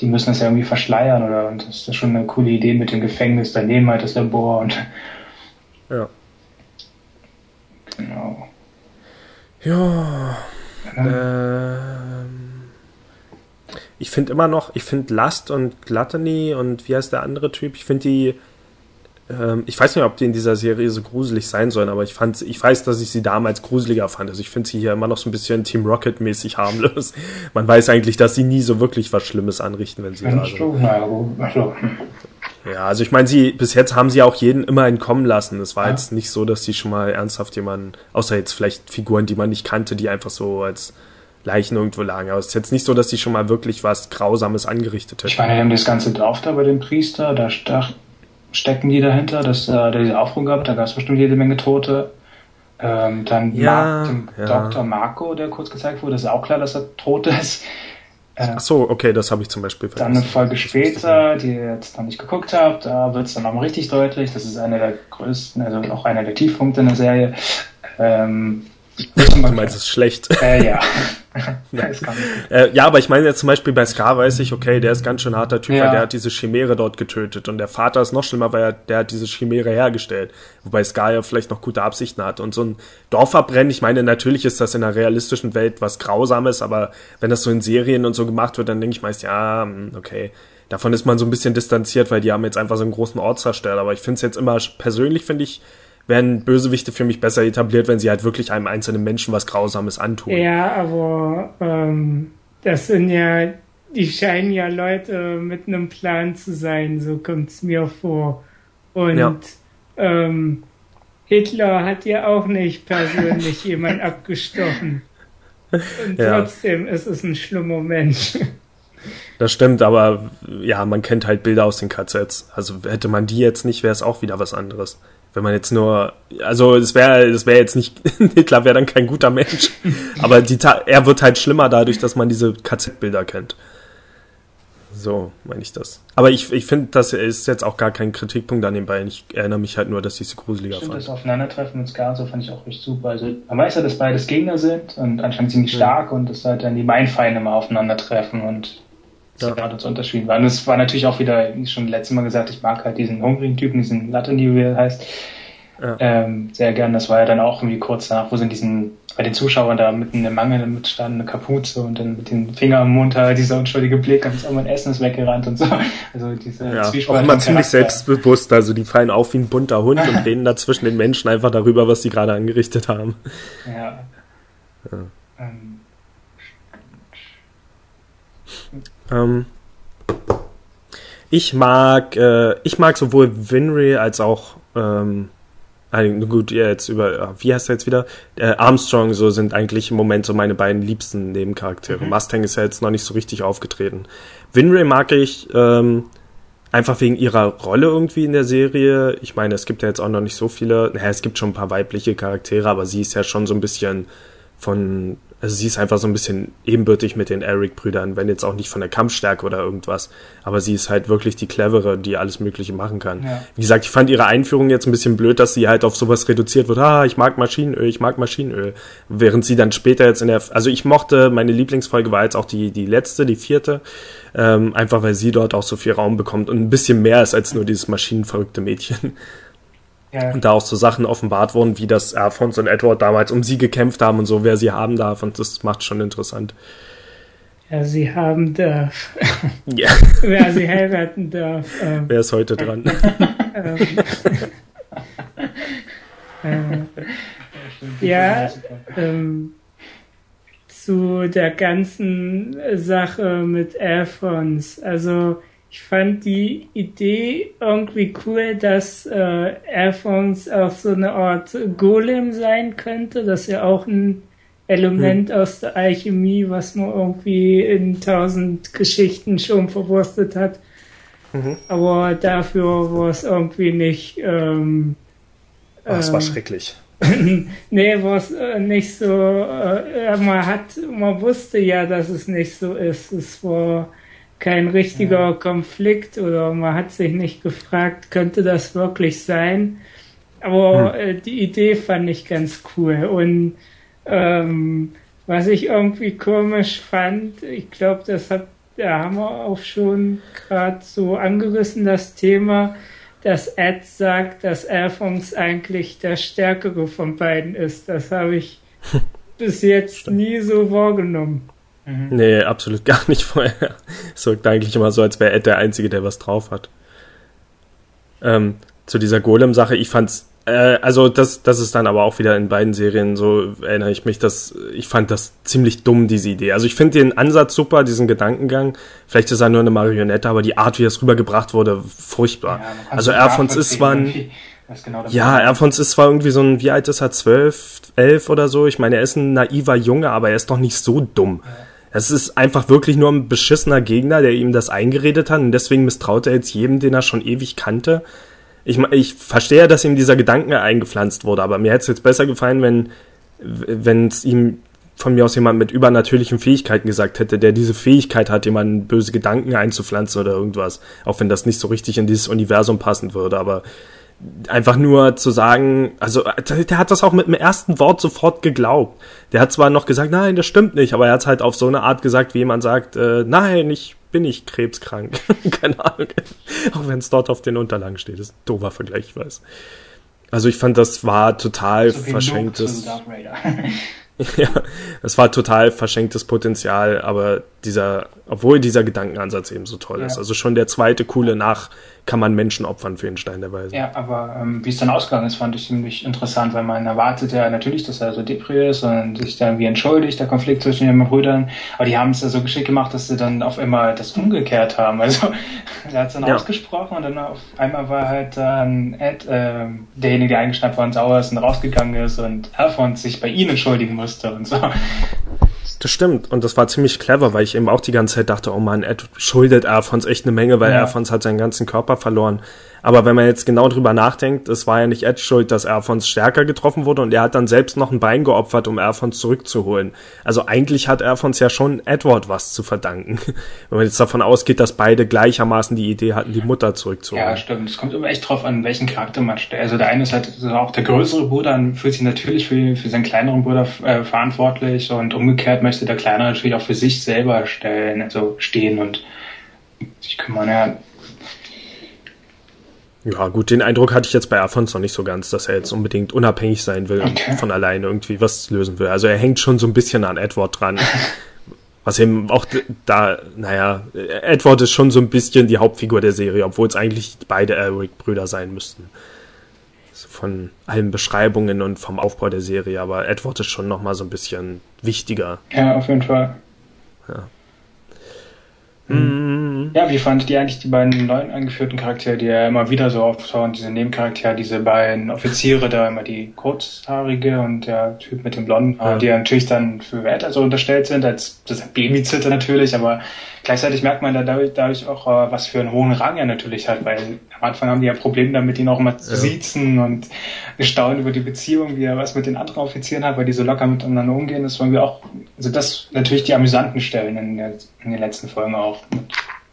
Speaker 2: die müssen das ja irgendwie verschleiern oder und das ist schon eine coole Idee mit dem Gefängnis daneben halt das Labor und
Speaker 1: ja.
Speaker 2: Genau.
Speaker 1: Ja. Ähm, ich finde immer noch, ich finde Lust und Gluttony und wie heißt der andere Typ? Ich finde die, ähm, ich weiß nicht, ob die in dieser Serie so gruselig sein sollen, aber ich fand, ich weiß, dass ich sie damals gruseliger fand. Also ich finde sie hier immer noch so ein bisschen Team Rocket mäßig harmlos. Man weiß eigentlich, dass sie nie so wirklich was Schlimmes anrichten, wenn sie da sind. Ja, also ich meine, sie bis jetzt haben sie auch jeden immer entkommen lassen. Es war ja. jetzt nicht so, dass sie schon mal ernsthaft jemanden, außer jetzt vielleicht Figuren, die man nicht kannte, die einfach so als Leichen irgendwo lagen. Aber es ist jetzt nicht so, dass sie schon mal wirklich was Grausames angerichtet hätten.
Speaker 2: Ich meine, die haben das ganze Dorf da bei dem Priester, da stecken die dahinter, dass äh, der diese Aufruhr gab, da gab es bestimmt jede Menge Tote. Ähm, dann
Speaker 1: ja,
Speaker 2: ja. Dr. Marco, der kurz gezeigt wurde, ist auch klar, dass er tot ist.
Speaker 1: Äh, Ach so, okay, das habe ich zum Beispiel
Speaker 2: vergessen. Dann eine Folge später, die ihr jetzt noch nicht geguckt habt, da wird es dann nochmal richtig deutlich. Das ist einer der größten, also auch einer der Tiefpunkte in der Serie. Ähm,
Speaker 1: du meinst, es ist schlecht.
Speaker 2: Äh, ja.
Speaker 1: äh, ja, aber ich meine jetzt zum Beispiel bei Scar weiß ich, okay, der ist ganz schön harter Typ, ja. weil der hat diese Chimäre dort getötet und der Vater ist noch schlimmer, weil er, der hat diese Chimäre hergestellt. Wobei Scar ja vielleicht noch gute Absichten hat. Und so ein Dorf verbrennen, ich meine, natürlich ist das in einer realistischen Welt was Grausames, aber wenn das so in Serien und so gemacht wird, dann denke ich meist, ja, hm, okay. davon ist man so ein bisschen distanziert, weil die haben jetzt einfach so einen großen Ortszersteller. Aber ich finde es jetzt immer, persönlich finde ich, werden Bösewichte für mich besser etabliert, wenn sie halt wirklich einem einzelnen Menschen was Grausames antun.
Speaker 3: Ja, aber ähm, das sind ja, die scheinen ja Leute mit einem Plan zu sein, so kommt es mir vor. Und ja. ähm, Hitler hat ja auch nicht persönlich jemand abgestochen. Und ja. trotzdem ist es ein schlimmer Mensch.
Speaker 1: Das stimmt, aber ja, man kennt halt Bilder aus den KZs. Also hätte man die jetzt nicht, wäre es auch wieder was anderes. Wenn man jetzt nur, also es wäre, es wäre jetzt nicht, Hitler wäre dann kein guter Mensch, aber die, er wird halt schlimmer dadurch, dass man diese KZ-Bilder kennt. So meine ich das. Aber ich, ich finde, das ist jetzt auch gar kein Kritikpunkt an den beiden. Ich erinnere mich halt nur, dass ich sie gruseliger
Speaker 2: fand. Das Aufeinandertreffen mit Scar, so fand ich auch richtig super. Also man weiß ja, dass beides Gegner sind und anscheinend ziemlich stark und dass halt dann die Meinfeinde mal aufeinandertreffen und ja. gerade zu unterschieden waren. Und es war natürlich auch wieder, wie schon letztes Mal gesagt, ich mag halt diesen hungrigen Typen, diesen Latini, wie er heißt, ja. ähm, sehr gern. Das war ja dann auch irgendwie kurz danach, wo sie in diesen bei den Zuschauern da mitten im Mangel mit stand, eine Kapuze und dann mit den Fingern im Mund, dieser unschuldige Blick und oh, mein Essen ist weggerannt und so. Also diese
Speaker 1: ja, Auch immer ziemlich selbstbewusst, also die fallen auf wie ein bunter Hund und reden da zwischen den Menschen einfach darüber, was sie gerade angerichtet haben. Ja. ja. Ähm. Ähm, ich mag, äh, ich mag sowohl Winry als auch ähm, also gut, ja, jetzt über, wie heißt er jetzt wieder? Äh, Armstrong, so sind eigentlich im Moment so meine beiden liebsten Nebencharaktere. Mhm. Mustang ist ja jetzt noch nicht so richtig aufgetreten. Winray mag ich ähm, einfach wegen ihrer Rolle irgendwie in der Serie. Ich meine, es gibt ja jetzt auch noch nicht so viele, naja, es gibt schon ein paar weibliche Charaktere, aber sie ist ja schon so ein bisschen von also sie ist einfach so ein bisschen ebenbürtig mit den Eric-Brüdern, wenn jetzt auch nicht von der Kampfstärke oder irgendwas. Aber sie ist halt wirklich die clevere, die alles Mögliche machen kann. Ja. Wie gesagt, ich fand ihre Einführung jetzt ein bisschen blöd, dass sie halt auf sowas reduziert wird. Ah, ich mag Maschinenöl, ich mag Maschinenöl. Während sie dann später jetzt in der, also ich mochte, meine Lieblingsfolge war jetzt auch die, die letzte, die vierte. Ähm, einfach weil sie dort auch so viel Raum bekommt und ein bisschen mehr ist als nur dieses maschinenverrückte Mädchen. Ja. Und da auch so Sachen offenbart wurden, wie das Alphonse und Edward damals um sie gekämpft haben und so, wer sie haben darf. Und das macht schon interessant.
Speaker 3: Ja, sie haben darf. Ja. wer sie heiraten darf.
Speaker 1: Ähm. Wer ist heute dran?
Speaker 3: ähm, äh, ja, ähm, zu der ganzen Sache mit Alphonse. Also, ich fand die Idee irgendwie cool, dass äh, Alphonse auch so eine Art Golem sein könnte, dass er auch ein Element hm. aus der Alchemie, was man irgendwie in tausend Geschichten schon verwurstet hat. Mhm. Aber dafür war es irgendwie nicht. Ähm,
Speaker 1: oh, es äh, war schrecklich.
Speaker 3: nee, war es äh, nicht so. Äh, man hat, man wusste ja, dass es nicht so ist. Es war kein richtiger ja. Konflikt oder man hat sich nicht gefragt, könnte das wirklich sein? Aber hm. äh, die Idee fand ich ganz cool. Und ähm, was ich irgendwie komisch fand, ich glaube, das hat, da haben wir auch schon gerade so angerissen, das Thema, dass Ed sagt, dass Alphonse eigentlich der Stärkere von beiden ist. Das habe ich bis jetzt nie so wahrgenommen.
Speaker 1: Mhm. Nee, absolut gar nicht vorher. Es wirkt eigentlich immer so, als wäre Ed der Einzige, der was drauf hat. Ähm, zu dieser Golem-Sache, ich fand's, äh, also das, das ist dann aber auch wieder in beiden Serien so, erinnere ich mich, dass ich fand das ziemlich dumm, diese Idee. Also ich finde den Ansatz super, diesen Gedankengang. Vielleicht ist er nur eine Marionette, aber die Art, wie es rübergebracht wurde, furchtbar. Ja, also Erfons ist zwar ein, Genau ja, Erfons ist zwar irgendwie so ein, wie alt ist er, zwölf, elf oder so. Ich meine, er ist ein naiver Junge, aber er ist doch nicht so dumm. Ja. Es ist einfach wirklich nur ein beschissener Gegner, der ihm das eingeredet hat und deswegen misstraut er jetzt jedem, den er schon ewig kannte. Ich, ich verstehe, dass ihm dieser Gedanke eingepflanzt wurde, aber mir hätte es jetzt besser gefallen, wenn wenn es ihm von mir aus jemand mit übernatürlichen Fähigkeiten gesagt hätte, der diese Fähigkeit hat, jemanden böse Gedanken einzupflanzen oder irgendwas. Auch wenn das nicht so richtig in dieses Universum passen würde, aber einfach nur zu sagen, also der hat das auch mit dem ersten Wort sofort geglaubt. Der hat zwar noch gesagt, nein, das stimmt nicht, aber er hat halt auf so eine Art gesagt, wie jemand sagt, äh, nein, ich bin nicht krebskrank. Keine Ahnung. Auch wenn es dort auf den Unterlagen steht. Das ist ein doofer Vergleich, ich weiß. Also ich fand, das war total so verschenktes. ja, es war total verschenktes Potenzial, aber dieser, obwohl dieser Gedankenansatz eben so toll ja. ist. Also schon der zweite coole nach kann man Menschen opfern für den Stein der Weisen.
Speaker 2: Ja, aber ähm, wie es dann ausgegangen ist, fand ich ziemlich interessant, weil man erwartet ja natürlich, dass er so depri ist und sich dann wie entschuldigt, der Konflikt zwischen den Brüdern. Aber die haben es ja so geschickt gemacht, dass sie dann auf einmal das umgekehrt haben. Also er hat es dann ja. ausgesprochen und dann auf einmal war halt dann Ed, äh, derjenige, der eingeschnappt war und sauer ist und rausgegangen ist und Alphonse sich bei ihnen entschuldigen musste und so.
Speaker 1: Das stimmt. Und das war ziemlich clever, weil ich eben auch die ganze Zeit dachte, oh man, Ed schuldet Alphons echt eine Menge, weil ja. Alphons hat seinen ganzen Körper verloren. Aber wenn man jetzt genau drüber nachdenkt, es war ja nicht Ed schuld, dass Alphons stärker getroffen wurde und er hat dann selbst noch ein Bein geopfert, um Alphons zurückzuholen. Also eigentlich hat Alphons ja schon Edward was zu verdanken. wenn man jetzt davon ausgeht, dass beide gleichermaßen die Idee hatten, die Mutter zurückzuholen.
Speaker 2: Ja, stimmt. Es kommt immer echt drauf an, welchen Charakter man stellt. Also der eine ist halt auch der größere Bruder und fühlt sich natürlich für, für seinen kleineren Bruder äh, verantwortlich und umgekehrt möchte der Kleinere natürlich auch für sich selber stellen, also stehen und sich kümmern. Ja,
Speaker 1: ja, gut, den Eindruck hatte ich jetzt bei noch nicht so ganz, dass er jetzt unbedingt unabhängig sein will okay. und von alleine irgendwie was lösen will. Also er hängt schon so ein bisschen an Edward dran. was eben auch da, naja, Edward ist schon so ein bisschen die Hauptfigur der Serie, obwohl es eigentlich beide Eric-Brüder sein müssten. Also von allen Beschreibungen und vom Aufbau der Serie, aber Edward ist schon nochmal so ein bisschen wichtiger.
Speaker 2: Ja, auf jeden Fall. Ja. Mhm. Ja, wie fandet ihr eigentlich die beiden neuen eingeführten Charaktere, die ja immer wieder so auftauchen, diese Nebencharaktere, diese beiden Offiziere da, immer die kurzhaarige und der Typ mit dem blonden Haar, ja. die ja natürlich dann für Wert so unterstellt sind, als das Babyzitter natürlich, aber gleichzeitig merkt man da dadurch, dadurch auch, äh, was für einen hohen Rang er natürlich hat, weil am Anfang haben die ja Probleme damit, ihn auch mal zu ja. siezen und gestaunt über die Beziehung, wie er was mit den anderen Offizieren hat, weil die so locker miteinander umgehen. Das wollen wir auch, also das natürlich die amüsanten Stellen in, der, in den letzten Folgen auch.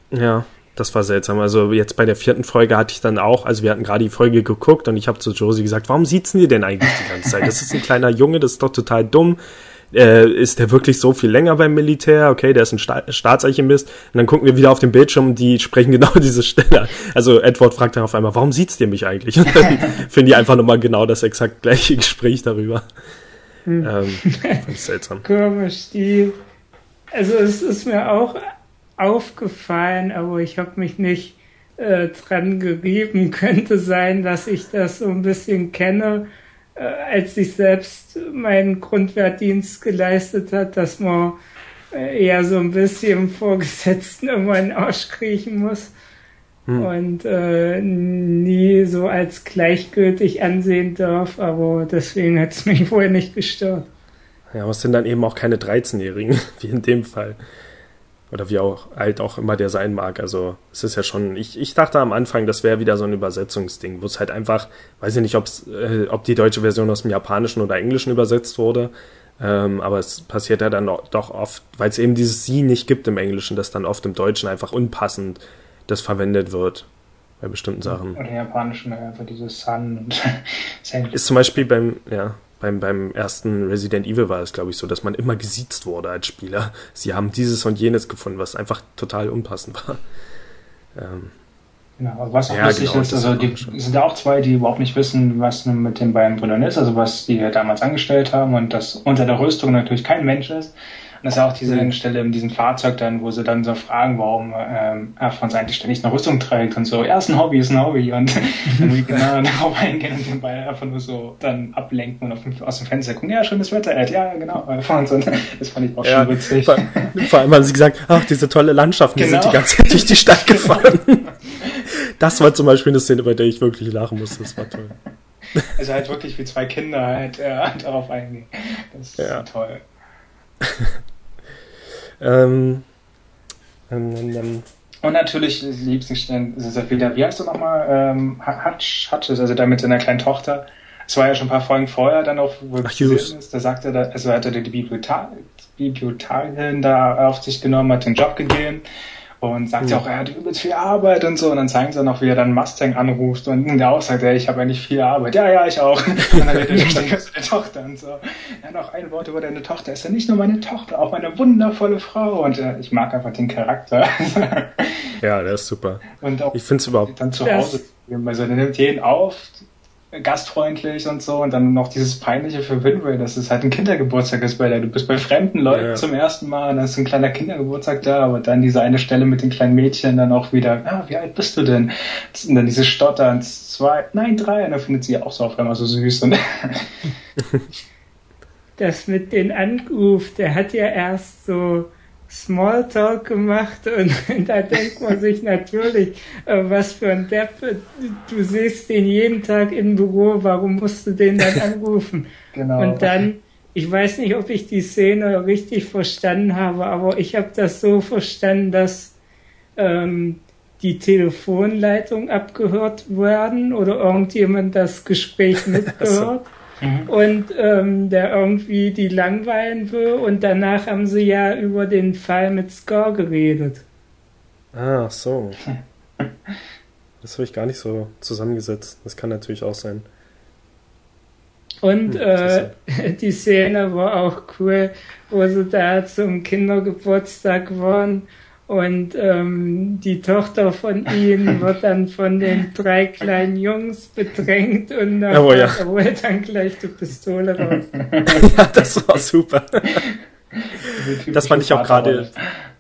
Speaker 1: Ja, das war seltsam. Also jetzt bei der vierten Folge hatte ich dann auch, also wir hatten gerade die Folge geguckt und ich habe zu Josie gesagt, warum sieht's ihr denn eigentlich die ganze Zeit? Das ist ein kleiner Junge, das ist doch total dumm äh, ist der wirklich so viel länger beim Militär? Okay, der ist ein Sta Staatsarchivist. Und dann gucken wir wieder auf den Bildschirm, die sprechen genau diese Stelle. Also Edward fragt dann auf einmal, warum sieht's dir mich eigentlich? Und dann finden die einfach nochmal genau das exakt gleiche Gespräch darüber. Hm.
Speaker 3: Ähm, seltsam. Komisch, die. Also es ist mir auch aufgefallen, aber ich habe mich nicht äh, dran gerieben. Könnte sein, dass ich das so ein bisschen kenne äh, als ich selbst meinen Grundwehrdienst geleistet hat, dass man äh, eher so ein bisschen Vorgesetzten immer in den Arsch kriechen muss hm. und äh, nie so als gleichgültig ansehen darf, aber deswegen hat es mich vorher nicht gestört.
Speaker 1: Ja, aber es sind dann eben auch keine 13-Jährigen, wie in dem Fall oder wie auch alt auch immer der sein mag. Also es ist ja schon, ich, ich dachte am Anfang, das wäre wieder so ein Übersetzungsding, wo es halt einfach, weiß ich nicht, ob's, äh, ob die deutsche Version aus dem Japanischen oder Englischen übersetzt wurde, ähm, aber es passiert ja dann doch oft, weil es eben dieses Sie nicht gibt im Englischen, dass dann oft im Deutschen einfach unpassend das verwendet wird bei bestimmten Sachen.
Speaker 2: Oder im Japanischen einfach dieses Sun und
Speaker 1: Ist zum Beispiel beim, ja, beim, beim ersten Resident Evil war es, glaube ich, so, dass man immer gesiezt wurde als Spieler. Sie haben dieses und jenes gefunden, was einfach total unpassend war.
Speaker 2: Ähm, Genau, was auch ja, lustig genau, ist, also die sind auch zwei, die überhaupt nicht wissen, was nun mit den beiden Brüdern ist, also was die damals angestellt haben und dass unter der Rüstung natürlich kein Mensch ist. Und das ist ja auch diese mhm. Stelle in diesem Fahrzeug dann, wo sie dann so fragen, warum ähm, Alphons eigentlich ständig eine Rüstung trägt und so, ja, ist ein Hobby, ist ein Hobby. Und dann genau darauf eingehen und den Ball einfach nur so dann ablenken und auf aus dem Fenster gucken, ja, schönes Wetter, Ed, ja, genau. Und das fand ich auch ja, schon witzig.
Speaker 1: Vor, vor, allem haben sie gesagt, ach, diese tolle Landschaft, die genau. sind die ganze Zeit durch die Stadt gefahren. das war zum Beispiel eine Szene, bei der ich wirklich lachen musste, das war toll.
Speaker 2: Also halt wirklich wie zwei Kinder halt äh, darauf eingehen. Das ist ja. toll. Ähm, ähm, ähm, ähm, und natürlich die liebsten Stellen ist es wieder, wie heißt du nochmal? Ähm, Hutch, Hutches, also da mit seiner kleinen Tochter. Es war ja schon ein paar Folgen vorher dann auch, wo Ach, ist, da sagte er, also hat er die Bibliothekarin da auf sich genommen, hat den Job gegeben und sagt ja auch, er hat übelst viel Arbeit und so. Und dann zeigen sie noch, wie er dann Mustang anruft und der auch sagt, ja, ich habe eigentlich viel Arbeit. Ja, ja, ich auch. Und dann redet er über seine Tochter und so. Ja, noch ein Wort über deine Tochter. Ist ja nicht nur meine Tochter, auch meine wundervolle Frau. Und äh, ich mag einfach den Charakter.
Speaker 1: ja, der ist super.
Speaker 2: Und auch ich finde es überhaupt. Dann zu Hause, also er nimmt jeden auf, gastfreundlich und so und dann noch dieses peinliche für Winray, dass es halt ein Kindergeburtstag ist bei der. Du bist bei fremden Leuten ja. zum ersten Mal und dann ist ein kleiner Kindergeburtstag da, aber dann diese eine Stelle mit den kleinen Mädchen dann auch wieder, ah, wie alt bist du denn? Und dann diese Stotter, zwei, nein, drei, und dann findet sie auch so auf einmal so süß und
Speaker 3: das mit den Anruf, der hat ja erst so Smalltalk gemacht und, da denkt man sich natürlich, äh, was für ein Depp, du siehst den jeden Tag im Büro, warum musst du den dann anrufen? genau. Und dann, ich weiß nicht, ob ich die Szene richtig verstanden habe, aber ich habe das so verstanden, dass ähm, die Telefonleitung abgehört werden oder irgendjemand das Gespräch mitgehört mhm. und ähm, der irgendwie die langweilen will. Und danach haben sie ja über den Fall mit Score geredet.
Speaker 1: Ah, so. Das habe ich gar nicht so zusammengesetzt. Das kann natürlich auch sein.
Speaker 3: Und hm, äh, die Szene war auch cool, wo sie da zum Kindergeburtstag waren und ähm, die Tochter von ihnen wird dann von den drei kleinen Jungs bedrängt und dann oh, ja. holt dann gleich die Pistole raus.
Speaker 1: ja, das war super. das fand ich auch gerade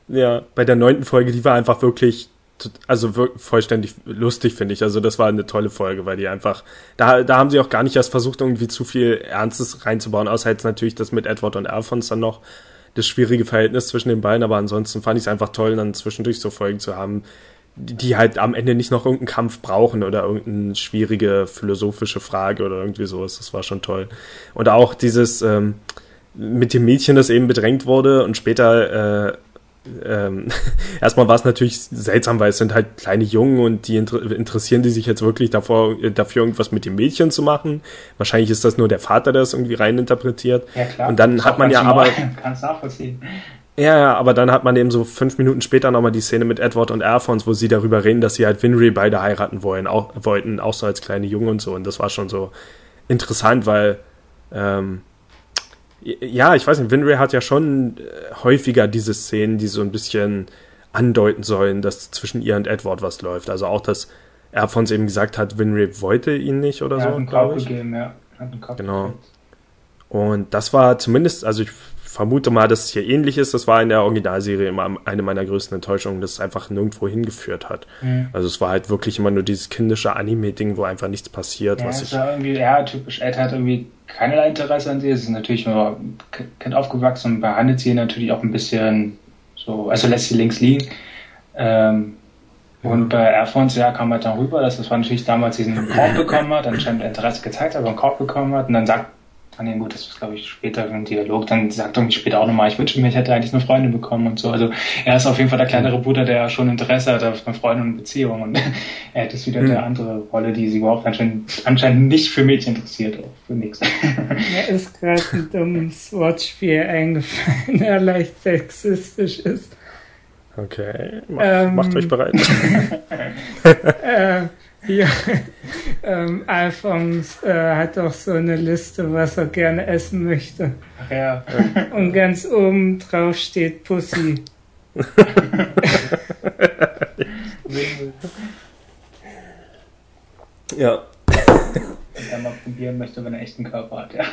Speaker 1: ja, bei der neunten Folge, die war einfach wirklich, also vollständig lustig, finde ich. Also das war eine tolle Folge, weil die einfach, da, da haben sie auch gar nicht erst versucht, irgendwie zu viel Ernstes reinzubauen, außer jetzt natürlich das mit Edward und Alphonse dann noch das schwierige Verhältnis zwischen den beiden, aber ansonsten fand ich es einfach toll, dann zwischendurch so Folgen zu haben, die halt am Ende nicht noch irgendeinen Kampf brauchen oder irgendeine schwierige philosophische Frage oder irgendwie sowas. Das war schon toll. Und auch dieses ähm, mit dem Mädchen, das eben bedrängt wurde und später äh, ähm, erstmal war es natürlich seltsam, weil es sind halt kleine Jungen und die inter interessieren die sich jetzt wirklich davor, dafür irgendwas mit dem Mädchen zu machen. Wahrscheinlich ist das nur der Vater, der es irgendwie reininterpretiert. Ja, klar. Und dann hat man ja aber. Kannst nachvollziehen. Ja, ja, aber dann hat man eben so fünf Minuten später nochmal die Szene mit Edward und Alphonse, wo sie darüber reden, dass sie halt Winry beide heiraten wollen, auch, wollten, auch so als kleine Jungen und so. Und das war schon so interessant, weil ähm, ja, ich weiß nicht, Winry hat ja schon äh, häufiger diese Szenen, die so ein bisschen andeuten sollen, dass zwischen ihr und Edward was läuft. Also auch, dass er von uns eben gesagt hat, Winry wollte ihn nicht oder er so. Hat einen Korb gegeben, ja. Hat einen Korb genau. Gegeben. Und das war zumindest, also ich vermute mal, dass es hier ähnlich ist. Das war in der Originalserie immer eine meiner größten Enttäuschungen, dass es einfach nirgendwo hingeführt hat. Mhm. Also es war halt wirklich immer nur dieses kindische Anime-Ding, wo einfach nichts passiert.
Speaker 2: Ja, was ich war irgendwie, ja, typisch Ed hat irgendwie keinerlei Interesse an sie. Es ist natürlich nur Kind aufgewachsen und behandelt sie natürlich auch ein bisschen so, also lässt sie links liegen. Ähm, und bei Alphonse, ja, kam halt dann rüber, dass das war natürlich damals diesen Korb bekommen hat, anscheinend Interesse gezeigt hat, aber einen Korb bekommen hat und dann sagt Ah nee, gut, das ist glaube ich später im Dialog. Dann sagt er irgendwie später auch nochmal, ich wünsche mir, ich hätte eigentlich eine Freundin bekommen und so. Also er ist auf jeden Fall der kleinere Bruder, der schon Interesse hat auf eine Freundin und Beziehung. Und er hat jetzt wieder mhm. eine andere Rolle, die sie überhaupt anscheinend, anscheinend nicht für Mädchen interessiert, auch für nichts.
Speaker 3: Mir ist gerade ein dummes Wortspiel eingefallen, der leicht sexistisch ist.
Speaker 1: Okay, Mach, ähm, macht euch bereit.
Speaker 3: äh, ja, ähm, Alphonse äh, hat auch so eine Liste, was er gerne essen möchte. Ach ja. Und ganz oben drauf steht Pussy.
Speaker 1: ja
Speaker 2: er mal probieren möchte, wenn er echt einen Körper hat, ja.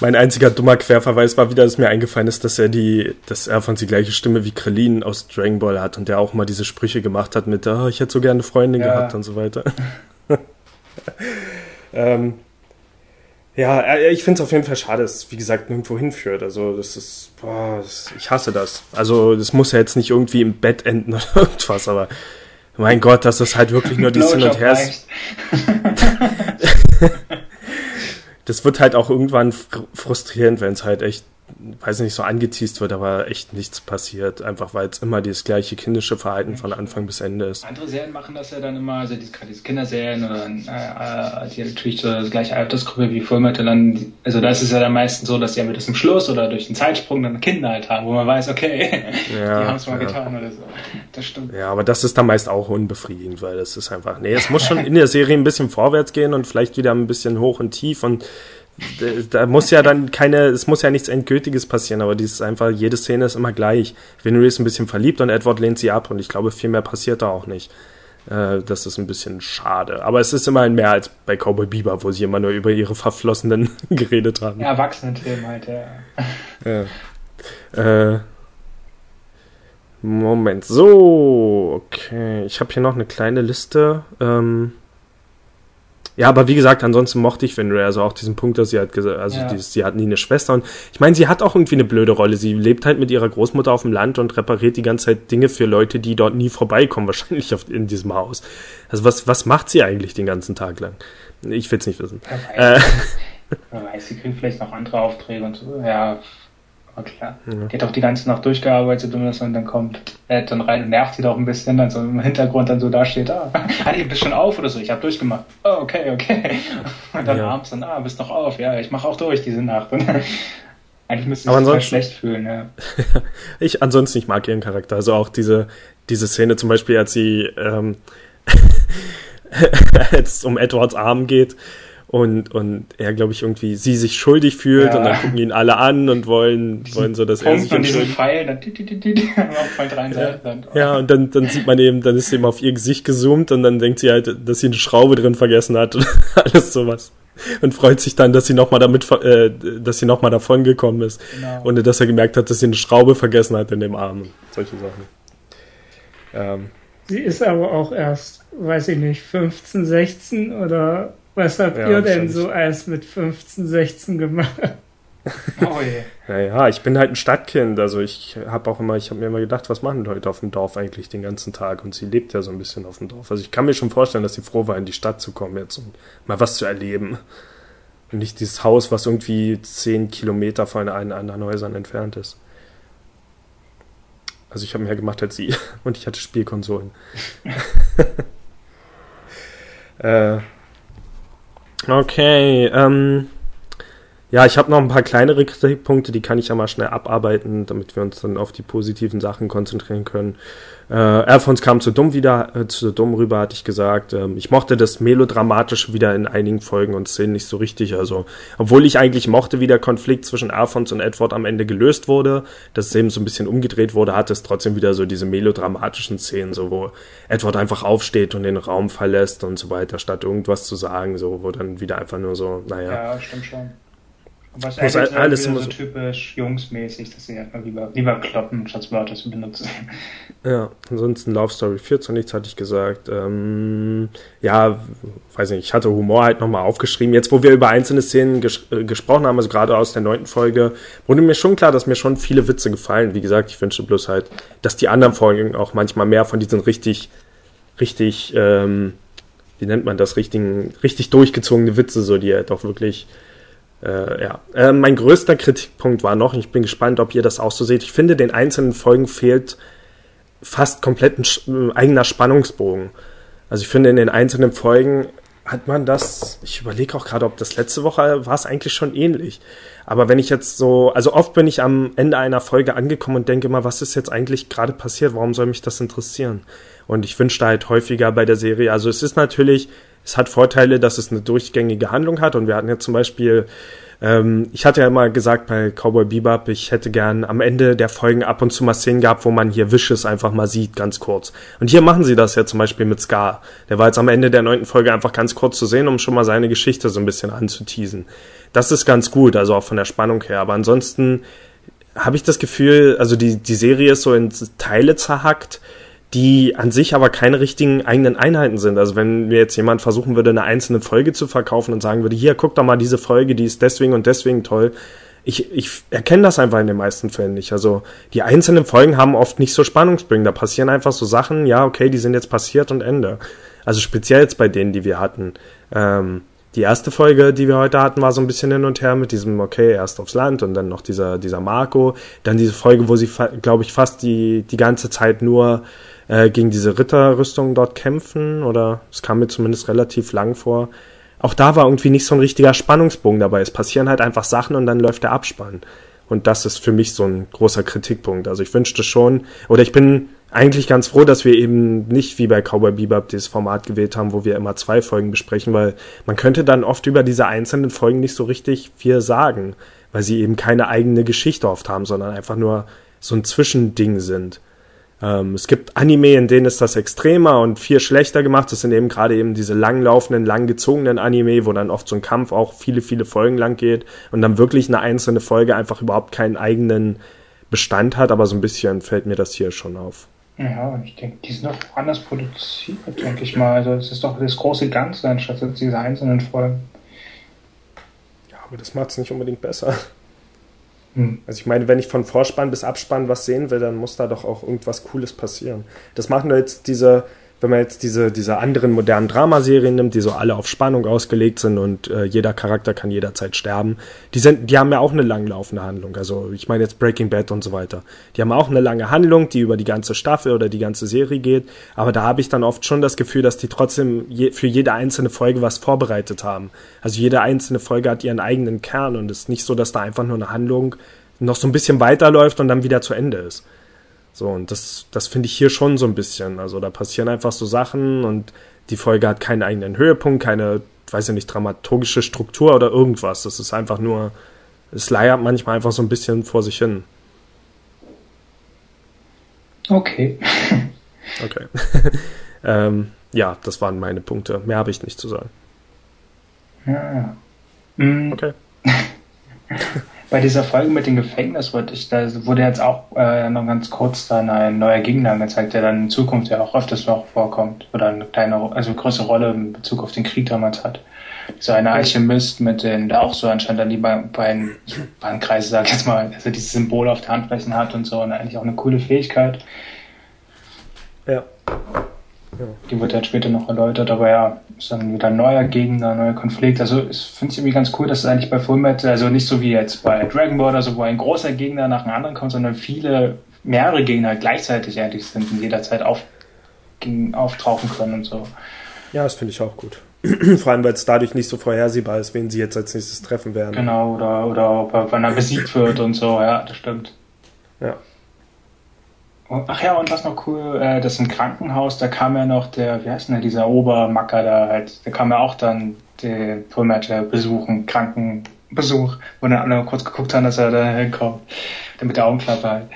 Speaker 1: Mein einziger dummer Querverweis war wieder, dass mir eingefallen ist, dass er die, dass er von die gleiche Stimme wie Krillin aus Dragon Ball hat und der auch mal diese Sprüche gemacht hat mit, oh, ich hätte so gerne eine Freundin ja. gehabt und so weiter. ähm, ja, ich finde es auf jeden Fall schade, dass es, wie gesagt, nirgendwo hinführt. Also, das ist, boah, das, ich hasse das. Also, das muss ja jetzt nicht irgendwie im Bett enden oder irgendwas, aber mein Gott, dass das halt wirklich nur die Hin und Her ist. das wird halt auch irgendwann frustrierend, wenn es halt echt weiß nicht, so angeteased wird, aber echt nichts passiert. Einfach weil es immer dieses gleiche kindische Verhalten von Anfang bis Ende ist.
Speaker 2: Andere Serien machen das ja dann immer, also diese, gerade diese Kinderserien oder äh, die natürlich so das gleiche Altersgruppe wie Fullmetal, dann, also da ist es ja dann meistens so, dass die entweder zum Schluss oder durch den Zeitsprung dann Kinder halt haben, wo man weiß, okay, ja, die haben es mal ja. getan oder so.
Speaker 1: Das stimmt. Ja, aber das ist dann meist auch unbefriedigend, weil das ist einfach, nee, es muss schon in der Serie ein bisschen vorwärts gehen und vielleicht wieder ein bisschen hoch und tief und da muss ja dann keine, es muss ja nichts Endgültiges passieren, aber dieses einfach, jede Szene ist immer gleich. Winry ist ein bisschen verliebt und Edward lehnt sie ab und ich glaube, viel mehr passiert da auch nicht. Äh, das ist ein bisschen schade. Aber es ist immerhin mehr als bei Cowboy Bieber, wo sie immer nur über ihre Verflossenen geredet haben.
Speaker 2: Ja, Erwachsenen-Themen halt, ja.
Speaker 1: ja. Äh, Moment, so, okay. Ich habe hier noch eine kleine Liste. Ähm, ja, aber wie gesagt, ansonsten mochte ich Fenrir, also auch diesen Punkt, dass sie halt gesagt, also ja. dieses, sie hat nie eine Schwester und ich meine, sie hat auch irgendwie eine blöde Rolle. Sie lebt halt mit ihrer Großmutter auf dem Land und repariert die ganze Zeit Dinge für Leute, die dort nie vorbeikommen, wahrscheinlich auf, in diesem Haus. Also was, was macht sie eigentlich den ganzen Tag lang? Ich will es nicht wissen.
Speaker 2: Wer weiß, äh, Wer weiß, sie kriegt vielleicht noch andere Aufträge und so. Ja, aber klar. Ja. Die hat auch die ganze Nacht durchgearbeitet und dann kommt äh, dann rein und nervt sie doch ein bisschen, dann so im Hintergrund dann so da steht, ah, ah nee, bist schon auf oder so, ich habe durchgemacht. Oh, okay, okay. Und dann ja. abends dann, ah, bist noch auf, ja, ich mache auch durch diese Nacht. eigentlich müsste ich
Speaker 1: mich schlecht fühlen, ja. ich ansonsten, ich mag ihren Charakter. Also auch diese, diese Szene zum Beispiel, als sie ähm, als es um Edwards Arm geht und, und er, glaube ich, irgendwie sie sich schuldig fühlt ja. und dann gucken ihn alle an und wollen, wollen so, dass
Speaker 2: Punkt
Speaker 1: er sich
Speaker 2: und diesen Pfeil, dann, auf
Speaker 1: drei Seiten dann. Ja, und dann, dann sieht man eben, dann ist sie eben auf ihr Gesicht gezoomt und dann denkt sie halt, dass sie eine Schraube drin vergessen hat und alles sowas. Und freut sich dann, dass sie nochmal damit, äh, dass sie nochmal davon gekommen ist. Genau. Und dass er gemerkt hat, dass sie eine Schraube vergessen hat in dem Arm. Solche Sachen.
Speaker 3: Ähm. Sie ist aber auch erst, weiß ich nicht, 15, 16 oder was habt ja, ihr denn so als mit 15, 16 gemacht?
Speaker 1: Oh je. Naja, ich bin halt ein Stadtkind, also ich habe auch immer, ich habe mir immer gedacht, was machen Leute auf dem Dorf eigentlich den ganzen Tag? Und sie lebt ja so ein bisschen auf dem Dorf. Also ich kann mir schon vorstellen, dass sie froh war, in die Stadt zu kommen jetzt und mal was zu erleben. Und nicht dieses Haus, was irgendwie zehn Kilometer von einen anderen Häusern entfernt ist. Also ich habe mehr gemacht als sie und ich hatte Spielkonsolen. äh, Okay, ähm, ja, ich habe noch ein paar kleinere Kritikpunkte, die kann ich ja mal schnell abarbeiten, damit wir uns dann auf die positiven Sachen konzentrieren können. Äh, Alphons kam zu dumm wieder, äh, zu dumm rüber, hatte ich gesagt. Ähm, ich mochte das Melodramatische wieder in einigen Folgen und Szenen nicht so richtig. Also, obwohl ich eigentlich mochte, wie der Konflikt zwischen Alphons und Edward am Ende gelöst wurde, dass es eben so ein bisschen umgedreht wurde, hat es trotzdem wieder so diese melodramatischen Szenen, so wo Edward einfach aufsteht und den Raum verlässt und so weiter, statt irgendwas zu sagen, so wo dann wieder einfach nur so, naja.
Speaker 2: Ja, stimmt schon. Was muss alles, alles immer so typisch jungsmäßig, dass sie einfach lieber, lieber kloppen, statt Wörter zu benutzen.
Speaker 1: Ja, ansonsten Love Story 14, nichts hatte ich gesagt. Ähm, ja, weiß nicht, ich hatte Humor halt nochmal aufgeschrieben. Jetzt, wo wir über einzelne Szenen ges äh, gesprochen haben, also gerade aus der neunten Folge, wurde mir schon klar, dass mir schon viele Witze gefallen. Wie gesagt, ich wünsche bloß halt, dass die anderen Folgen auch manchmal mehr von diesen richtig, richtig, ähm, wie nennt man das, richtigen, richtig durchgezogene Witze, so die halt auch wirklich äh, ja. Äh, mein größter Kritikpunkt war noch, ich bin gespannt, ob ihr das auch so seht. Ich finde, den einzelnen Folgen fehlt fast komplett ein äh, eigener Spannungsbogen. Also ich finde, in den einzelnen Folgen hat man das, ich überlege auch gerade, ob das letzte Woche war es eigentlich schon ähnlich. Aber wenn ich jetzt so, also oft bin ich am Ende einer Folge angekommen und denke immer, was ist jetzt eigentlich gerade passiert? Warum soll mich das interessieren? Und ich wünschte halt häufiger bei der Serie, also es ist natürlich, es hat Vorteile, dass es eine durchgängige Handlung hat und wir hatten ja zum Beispiel ähm, ich hatte ja immer gesagt bei Cowboy Bebop, ich hätte gern am Ende der Folgen ab und zu mal Szenen gehabt, wo man hier Wishes einfach mal sieht, ganz kurz. Und hier machen sie das ja zum Beispiel mit Scar. Der war jetzt am Ende der neunten Folge einfach ganz kurz zu sehen, um schon mal seine Geschichte so ein bisschen anzuteasen. Das ist ganz gut, also auch von der Spannung her. Aber ansonsten habe ich das Gefühl, also die, die Serie ist so in Teile zerhackt die an sich aber keine richtigen eigenen Einheiten sind. Also wenn mir jetzt jemand versuchen würde, eine einzelne Folge zu verkaufen und sagen würde, hier, guck doch mal diese Folge, die ist deswegen und deswegen toll. Ich, ich erkenne das einfach in den meisten Fällen nicht. Also die einzelnen Folgen haben oft nicht so Spannungsbögen. Da passieren einfach so Sachen, ja, okay, die sind jetzt passiert und Ende. Also speziell jetzt bei denen, die wir hatten. Ähm, die erste Folge, die wir heute hatten, war so ein bisschen hin und her mit diesem, okay, erst aufs Land und dann noch dieser, dieser Marco. Dann diese Folge, wo sie, glaube ich, fast die, die ganze Zeit nur äh, gegen diese Ritterrüstung dort kämpfen oder es kam mir zumindest relativ lang vor. Auch da war irgendwie nicht so ein richtiger Spannungsbogen dabei. Es passieren halt einfach Sachen und dann läuft der Abspann. Und das ist für mich so ein großer Kritikpunkt. Also ich wünschte schon, oder ich bin eigentlich ganz froh, dass wir eben nicht wie bei Cowboy Bebop dieses Format gewählt haben, wo wir immer zwei Folgen besprechen, weil man könnte dann oft über diese einzelnen Folgen nicht so richtig viel sagen, weil sie eben keine eigene Geschichte oft haben, sondern einfach nur so ein Zwischending sind. Ähm, es gibt Anime, in denen ist das extremer und viel schlechter gemacht. Das sind eben gerade eben diese langlaufenden, langgezogenen Anime, wo dann oft so ein Kampf auch viele, viele Folgen lang geht und dann wirklich eine einzelne Folge einfach überhaupt keinen eigenen Bestand hat, aber so ein bisschen fällt mir das hier schon auf.
Speaker 2: Ja, ich denke, die sind doch anders produziert, denke ich mal. Also es ist doch das große Ganze anstatt diese einzelnen Folgen.
Speaker 1: Ja, aber das macht es nicht unbedingt besser. Hm. Also ich meine, wenn ich von Vorspann bis Abspann was sehen will, dann muss da doch auch irgendwas Cooles passieren. Das machen nur jetzt diese wenn man jetzt diese, diese anderen modernen Dramaserien nimmt, die so alle auf Spannung ausgelegt sind und äh, jeder Charakter kann jederzeit sterben, die sind, die haben ja auch eine langlaufende Handlung. Also ich meine jetzt Breaking Bad und so weiter. Die haben auch eine lange Handlung, die über die ganze Staffel oder die ganze Serie geht. Aber da habe ich dann oft schon das Gefühl, dass die trotzdem je, für jede einzelne Folge was vorbereitet haben. Also jede einzelne Folge hat ihren eigenen Kern und es ist nicht so, dass da einfach nur eine Handlung noch so ein bisschen weiterläuft und dann wieder zu Ende ist. So, und das, das finde ich hier schon so ein bisschen. Also da passieren einfach so Sachen und die Folge hat keinen eigenen Höhepunkt, keine, weiß ich nicht, dramaturgische Struktur oder irgendwas. Das ist einfach nur, es leiert manchmal einfach so ein bisschen vor sich hin.
Speaker 2: Okay.
Speaker 1: okay. ähm, ja, das waren meine Punkte. Mehr habe ich nicht zu sagen.
Speaker 2: Ja, ja. Mhm.
Speaker 1: Okay.
Speaker 2: Bei dieser Folge mit dem Gefängnis wurde, ich, da wurde jetzt auch äh, noch ganz kurz dann ein neuer Gegner angezeigt, der dann in Zukunft ja auch öfters noch vorkommt oder eine kleine, also größere Rolle in Bezug auf den Krieg damals hat. So eine Alchemist mit den, der auch so anscheinend dann die beiden Bahnkreise, sag ich jetzt mal, also dieses Symbol auf der Handflächen hat und so und eigentlich auch eine coole Fähigkeit.
Speaker 1: Ja.
Speaker 2: Ja. Die wird dann später noch erläutert, aber ja, ist dann wieder ein neuer Gegner, neuer Konflikt. Also ich finde es irgendwie ganz cool, dass es eigentlich bei Fullmetal, also nicht so wie jetzt bei Dragon Ball oder so, wo ein großer Gegner nach einem anderen kommt, sondern viele, mehrere Gegner gleichzeitig eigentlich sind und jederzeit auf, auftauchen können und so.
Speaker 1: Ja, das finde ich auch gut. Vor allem, weil es dadurch nicht so vorhersehbar ist, wen sie jetzt als nächstes treffen werden.
Speaker 2: Genau, oder, oder ob er, wann er besiegt wird und so, ja, das stimmt.
Speaker 1: Ja.
Speaker 2: Ach ja, und was noch cool, äh, das ist ein Krankenhaus, da kam ja noch der, wie heißt denn der, dieser Obermacker da halt, der kam ja auch dann den Pullmatcher besuchen, Krankenbesuch, wo dann alle kurz geguckt haben, dass er da hinkommt, dann mit der Augenklappe halt.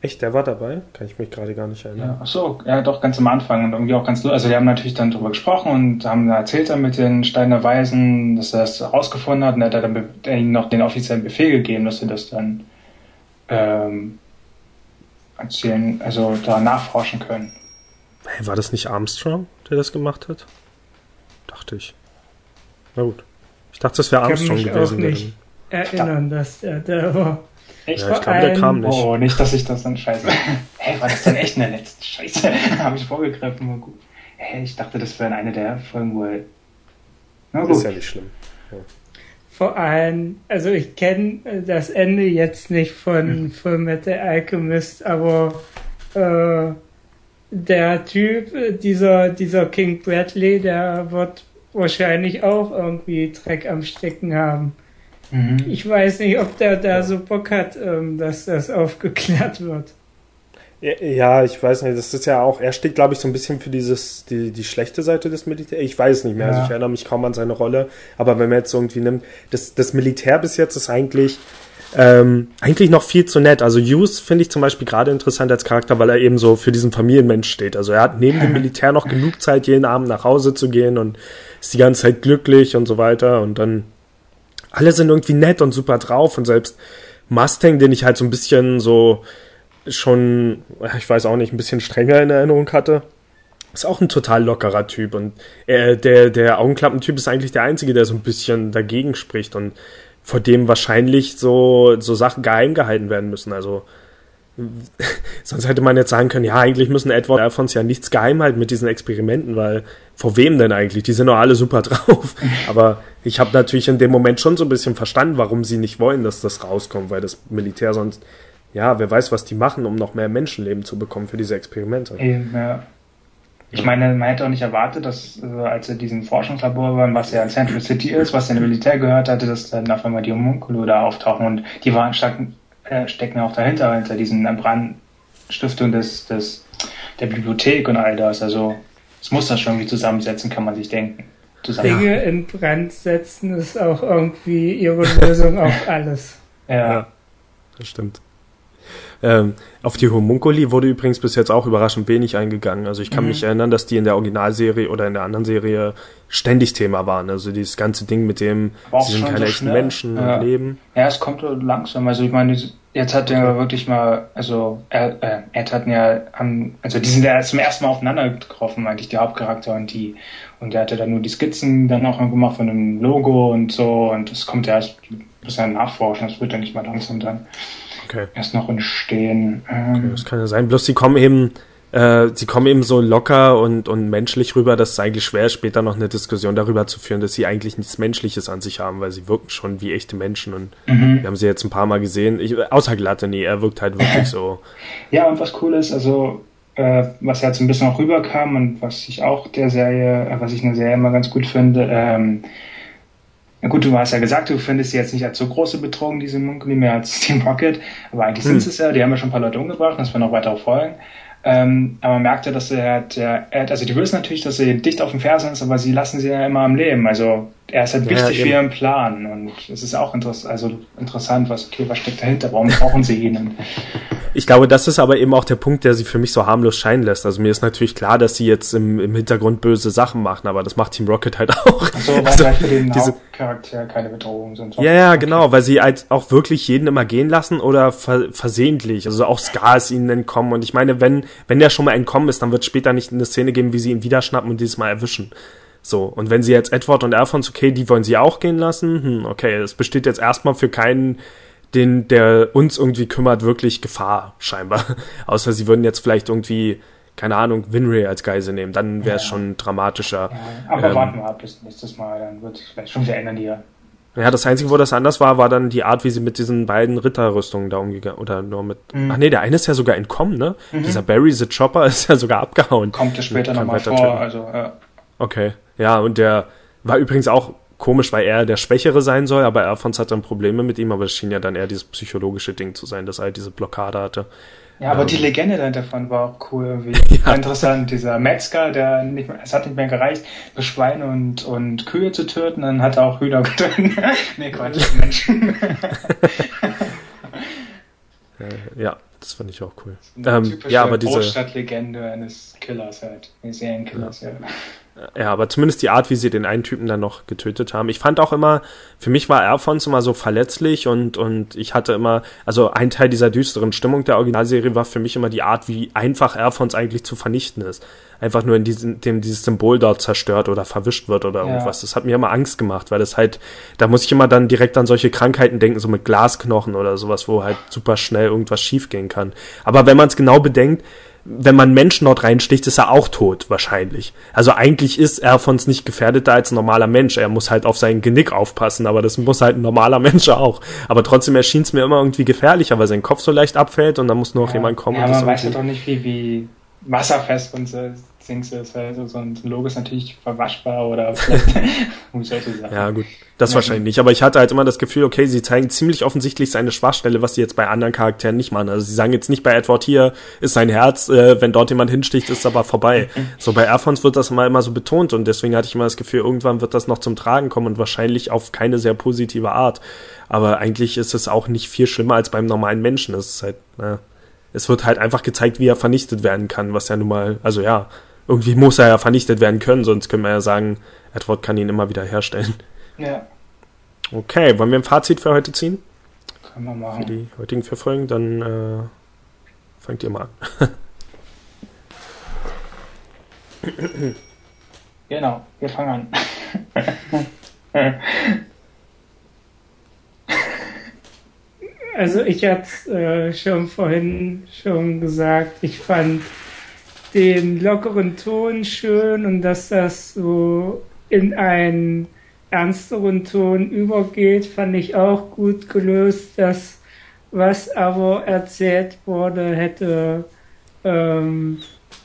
Speaker 1: Echt, der war dabei? Kann ich mich gerade gar nicht erinnern.
Speaker 2: Ja, ach so, ja, doch ganz am Anfang und irgendwie auch ganz, also die haben natürlich dann drüber gesprochen und haben erzählt dann mit den Steiner Weisen, dass er das herausgefunden hat und er hat dann noch den offiziellen Befehl gegeben, dass sie das dann ähm, erzählen, also da nachforschen können.
Speaker 1: Hey, war das nicht Armstrong, der das gemacht hat? Dachte ich. Na gut. Ich dachte, das wäre Armstrong
Speaker 3: ich
Speaker 1: gewesen.
Speaker 3: Auch nicht erinnern, dass der da war.
Speaker 1: Echt? Ja, ich glaube, der kam nicht.
Speaker 2: Oh, nicht, dass ich das dann scheiße. Hä, war das dann echt in der letzten Scheiße? Habe ich vorgegriffen, war gut. Hä, ich dachte, das wäre eine der Folgen, wo er.
Speaker 1: Na gut. Ist ja nicht schlimm. Ja.
Speaker 3: Vor allem, also ich kenne das Ende jetzt nicht von Full Metal Alchemist, aber äh, der Typ, dieser, dieser King Bradley, der wird wahrscheinlich auch irgendwie Dreck am Stecken haben. Mhm. Ich weiß nicht, ob der da so Bock hat, ähm, dass das aufgeklärt wird.
Speaker 1: Ja, ich weiß nicht, das ist ja auch, er steht, glaube ich, so ein bisschen für dieses, die, die schlechte Seite des Militärs. Ich weiß nicht mehr, also ja. also ich erinnere mich kaum an seine Rolle, aber wenn man jetzt irgendwie nimmt, das, das Militär bis jetzt ist eigentlich, ähm, eigentlich noch viel zu nett. Also Hughes finde ich zum Beispiel gerade interessant als Charakter, weil er eben so für diesen Familienmensch steht. Also er hat neben dem Militär noch genug Zeit, jeden Abend nach Hause zu gehen und ist die ganze Zeit glücklich und so weiter und dann alle sind irgendwie nett und super drauf und selbst Mustang, den ich halt so ein bisschen so, schon, ich weiß auch nicht, ein bisschen strenger in Erinnerung hatte. Ist auch ein total lockerer Typ und er, der, der Augenklappentyp ist eigentlich der Einzige, der so ein bisschen dagegen spricht und vor dem wahrscheinlich so, so Sachen geheim gehalten werden müssen. Also, sonst hätte man jetzt sagen können, ja, eigentlich müssen Edward Alphons ja nichts geheim halten mit diesen Experimenten, weil vor wem denn eigentlich? Die sind doch alle super drauf. Aber ich habe natürlich in dem Moment schon so ein bisschen verstanden, warum sie nicht wollen, dass das rauskommt, weil das Militär sonst ja, wer weiß, was die machen, um noch mehr Menschenleben zu bekommen für diese Experimente.
Speaker 2: Eben, ja. Ich meine, man hätte auch nicht erwartet, dass äh, als er diesen Forschungslabor waren, was ja in Central City ist, was ja in Militär gehört hatte, dass dann auf einmal die Homunculo da auftauchen und die waren stecken, äh, stecken auch dahinter, hinter diesen Brandstiftung des, des, der Bibliothek und all das. Also es muss das schon irgendwie zusammensetzen, kann man sich denken.
Speaker 3: Zusammen. Dinge in Brand setzen ist auch irgendwie ihre Lösung auf alles.
Speaker 1: Ja. ja das stimmt. Ähm, auf die Homunculi wurde übrigens bis jetzt auch überraschend wenig eingegangen. Also ich kann mhm. mich erinnern, dass die in der Originalserie oder in der anderen Serie ständig Thema waren. Also dieses ganze Ding mit dem, sie sind keine so echten schnell. Menschen
Speaker 2: ja.
Speaker 1: leben.
Speaker 2: Ja, es kommt langsam. Also ich meine, jetzt hat er wirklich mal, also er, äh, Ed hatten ja, also die sind ja zum ersten Mal aufeinander getroffen, eigentlich die Hauptcharakter und die. Und er hatte dann nur die Skizzen dann auch gemacht von dem Logo und so. Und das kommt ja erst bis er nachforschen. Das wird ja nicht mal langsam dann okay. erst noch entstehen.
Speaker 1: Ähm, okay, das kann ja sein. Bloß sie kommen eben, äh, sie kommen eben so locker und, und menschlich rüber, dass es eigentlich schwer ist, später noch eine Diskussion darüber zu führen, dass sie eigentlich nichts Menschliches an sich haben, weil sie wirken schon wie echte Menschen und mhm. wir haben sie jetzt ein paar Mal gesehen. Ich, außer Glatte, er wirkt halt wirklich so.
Speaker 2: Ja, und was cool ist, also äh, was jetzt ein bisschen auch rüberkam und was ich auch der Serie, äh, was ich eine Serie immer ganz gut finde, ähm, na gut, du hast ja gesagt, du findest sie jetzt nicht als so große Bedrohung, diese Munkel, mehr als Team Rocket, aber eigentlich hm. sind es ja, die haben ja schon ein paar Leute umgebracht, das werden noch weitere Folgen. Ähm, aber man merkt ja, dass er, der, also die wissen natürlich, dass sie dicht auf dem Fersen ist, aber sie lassen sie ja immer am Leben. Also er ist halt wichtig ja, für ihren Plan und es ist auch interess also interessant, was, okay, was steckt dahinter, warum brauchen sie ihn?
Speaker 1: Ich glaube, das ist aber eben auch der Punkt, der sie für mich so harmlos scheinen lässt. Also mir ist natürlich klar, dass sie jetzt im, im Hintergrund böse Sachen machen, aber das macht Team Rocket halt auch. Ach so, weil also,
Speaker 2: halt für den diese, Hauptcharakter keine Bedrohung sind.
Speaker 1: Ja, ja, genau, weil sie halt auch wirklich jeden immer gehen lassen oder ver versehentlich. Also auch Scar ist ihnen entkommen. Und ich meine, wenn, wenn der schon mal entkommen ist, dann wird es später nicht eine Szene geben, wie sie ihn wieder schnappen und dieses Mal erwischen. So, und wenn sie jetzt Edward und Alphonse, okay, die wollen sie auch gehen lassen, hm, okay, es besteht jetzt erstmal für keinen den, der uns irgendwie kümmert, wirklich Gefahr, scheinbar. Außer sie würden jetzt vielleicht irgendwie, keine Ahnung, Winray als Geise nehmen, dann wäre es ja. schon dramatischer.
Speaker 2: Ja, aber ähm, warten wir ab bis nächstes Mal, dann wird sich vielleicht schon wieder ändern hier.
Speaker 1: Ja, das Einzige, wo das anders war, war dann die Art, wie sie mit diesen beiden Ritterrüstungen da umgegangen oder nur mit. Mhm. Ach nee, der eine ist ja sogar entkommen, ne? Mhm. Dieser Barry the Chopper ist ja sogar abgehauen.
Speaker 2: Kommt ja später nochmal vor, also ja.
Speaker 1: Okay, ja, und der war übrigens auch komisch, weil er der Schwächere sein soll, aber Alphons hat dann Probleme mit ihm, aber es schien ja dann eher dieses psychologische Ding zu sein, dass er halt diese Blockade hatte.
Speaker 2: Ja, aber ähm, die Legende davon war auch cool irgendwie. ja. Interessant, dieser Metzger, der nicht mehr, es hat nicht mehr gereicht, Schweine und, und Kühe zu töten, dann hat er auch Hühner getötet. nee, Quatsch, Menschen.
Speaker 1: Ja, das fand ich auch cool.
Speaker 2: Ähm, ja, aber diese Großstadtlegende eines Killers halt, eines Serienkillers, ja. ja.
Speaker 1: Ja, aber zumindest die Art, wie sie den einen Typen dann noch getötet haben. Ich fand auch immer, für mich war Alphonse immer so verletzlich und, und ich hatte immer, also ein Teil dieser düsteren Stimmung der Originalserie war für mich immer die Art, wie einfach Alphonse eigentlich zu vernichten ist. Einfach nur in diesem, dem dieses Symbol dort zerstört oder verwischt wird oder irgendwas. Ja. Das hat mir immer Angst gemacht, weil das halt, da muss ich immer dann direkt an solche Krankheiten denken, so mit Glasknochen oder sowas, wo halt super schnell irgendwas schiefgehen kann. Aber wenn man es genau bedenkt, wenn man Menschen dort reinsticht, ist er auch tot, wahrscheinlich. Also eigentlich ist Erfons nicht gefährdeter als ein normaler Mensch. Er muss halt auf sein Genick aufpassen, aber das muss halt ein normaler Mensch auch. Aber trotzdem erschien es mir immer irgendwie gefährlicher, weil sein Kopf so leicht abfällt und dann muss nur noch ja, jemand kommen.
Speaker 2: Ja, man weiß ja doch nicht, wie, wie wasserfest und so Dings ist. Also so ein Logo ist natürlich verwaschbar oder
Speaker 1: solche Sachen. Ja, gut. Das ja, wahrscheinlich nicht. Aber ich hatte halt immer das Gefühl, okay, sie zeigen ziemlich offensichtlich seine Schwachstelle, was sie jetzt bei anderen Charakteren nicht machen. Also sie sagen jetzt nicht bei Edward hier ist sein Herz, äh, wenn dort jemand hinsticht, ist aber vorbei. so bei Alphonse wird das immer, immer so betont und deswegen hatte ich immer das Gefühl, irgendwann wird das noch zum Tragen kommen und wahrscheinlich auf keine sehr positive Art. Aber eigentlich ist es auch nicht viel schlimmer als beim normalen Menschen. Es ist halt, na, es wird halt einfach gezeigt, wie er vernichtet werden kann, was ja nun mal, also ja, irgendwie muss er ja vernichtet werden können, sonst können wir ja sagen, Edward kann ihn immer wieder herstellen.
Speaker 2: Ja.
Speaker 1: Okay, wollen wir ein Fazit für heute ziehen?
Speaker 2: Können wir machen.
Speaker 1: Für die heutigen vier Folgen, dann äh, fangt ihr mal an.
Speaker 2: genau, wir fangen an.
Speaker 3: also ich hatte äh, schon vorhin schon gesagt, ich fand den lockeren Ton schön und dass das so in einen ernsteren Ton übergeht, fand ich auch gut gelöst. Das, was aber erzählt wurde, hätte ähm,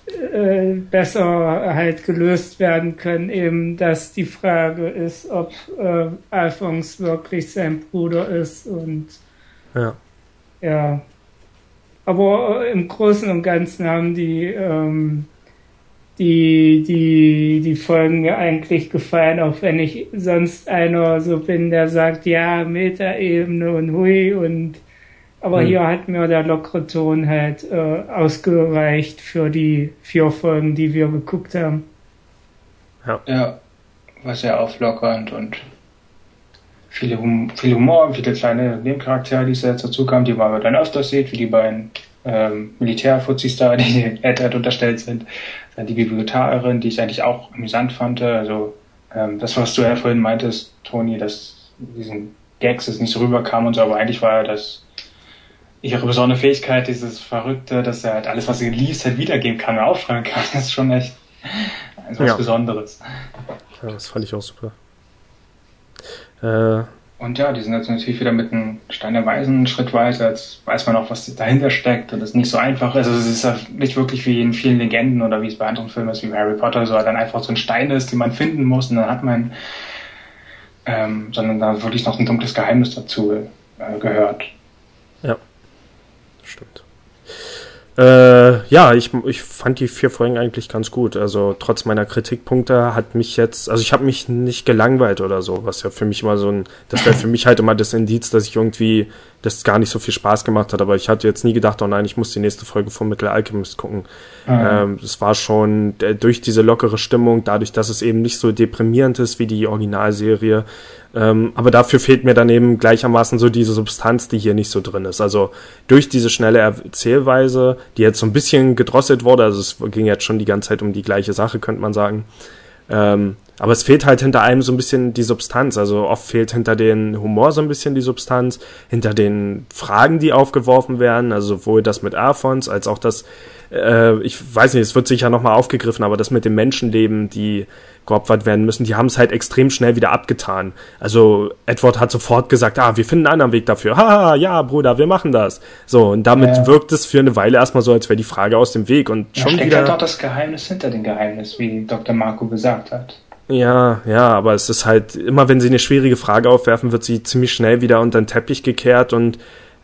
Speaker 3: äh, besser halt gelöst werden können, eben, dass die Frage ist, ob äh, Alphonse wirklich sein Bruder ist und
Speaker 1: ja.
Speaker 3: ja. Aber im Großen und Ganzen haben die ähm, die, die, die Folgen mir eigentlich gefallen, auch wenn ich sonst einer so bin, der sagt, ja, Metaebene und hui und Aber hm. hier hat mir der lockere Ton halt äh, ausgereicht für die vier Folgen, die wir geguckt haben.
Speaker 2: Ja. Ja, war sehr auflockernd und viele hum viel Humor, viele kleine Nebencharaktere, die es jetzt dazu kamen, die man dann öfters sieht, wie die beiden ähm, Militärfuzis da, die Ed unterstellt sind. Dann die Bibliothekarin, die ich eigentlich auch amüsant fand. Also ähm, das, was du ja vorhin meintest, Toni, dass diesen Gags es nicht so rüberkam und so, aber eigentlich war das ihre besondere Fähigkeit, dieses Verrückte, dass er halt alles, was er liest, halt wiedergeben kann und aufschreiben kann. Das ist schon echt was ja. Besonderes.
Speaker 1: Ja, das fand ich auch super.
Speaker 2: Äh, und ja, die sind jetzt natürlich wieder mit einem Stein der Weisen einen Schritt weiter. Jetzt weiß man auch, was dahinter steckt und es nicht so einfach ist. Also es ist ja nicht wirklich wie in vielen Legenden oder wie es bei anderen Filmen ist, wie Harry Potter, so dann einfach so ein Stein ist, den man finden muss und dann hat man, ähm, sondern da wirklich noch ein dunkles Geheimnis dazu äh, gehört.
Speaker 1: Ja, stimmt. Äh, ja, ich, ich fand die vier Folgen eigentlich ganz gut. Also trotz meiner Kritikpunkte hat mich jetzt, also ich habe mich nicht gelangweilt oder so, was ja für mich immer so ein, das wäre für mich halt immer das Indiz, dass ich irgendwie, das gar nicht so viel Spaß gemacht hat. Aber ich hatte jetzt nie gedacht, oh nein, ich muss die nächste Folge von Metal Alchemist gucken. Mhm. Ähm, es war schon äh, durch diese lockere Stimmung, dadurch, dass es eben nicht so deprimierend ist wie die Originalserie, ähm, aber dafür fehlt mir dann eben gleichermaßen so diese Substanz, die hier nicht so drin ist. Also durch diese schnelle Erzählweise, die jetzt so ein bisschen gedrosselt wurde, also es ging jetzt schon die ganze Zeit um die gleiche Sache, könnte man sagen. Ähm, aber es fehlt halt hinter allem so ein bisschen die Substanz. Also oft fehlt hinter den Humor so ein bisschen die Substanz, hinter den Fragen, die aufgeworfen werden, also sowohl das mit Alphons als auch das, äh, ich weiß nicht, es wird sicher nochmal aufgegriffen, aber das mit dem Menschenleben, die geopfert werden müssen, die haben es halt extrem schnell wieder abgetan. Also Edward hat sofort gesagt, ah, wir finden einen anderen Weg dafür. Haha, ja, Bruder, wir machen das. So, und damit ja. wirkt es für eine Weile erstmal so, als wäre die Frage aus dem Weg. Und
Speaker 2: schon steckt wieder... halt auch das Geheimnis hinter dem Geheimnis, wie Dr. Marco gesagt hat.
Speaker 1: Ja, ja, aber es ist halt, immer wenn sie eine schwierige Frage aufwerfen, wird sie ziemlich schnell wieder unter den Teppich gekehrt und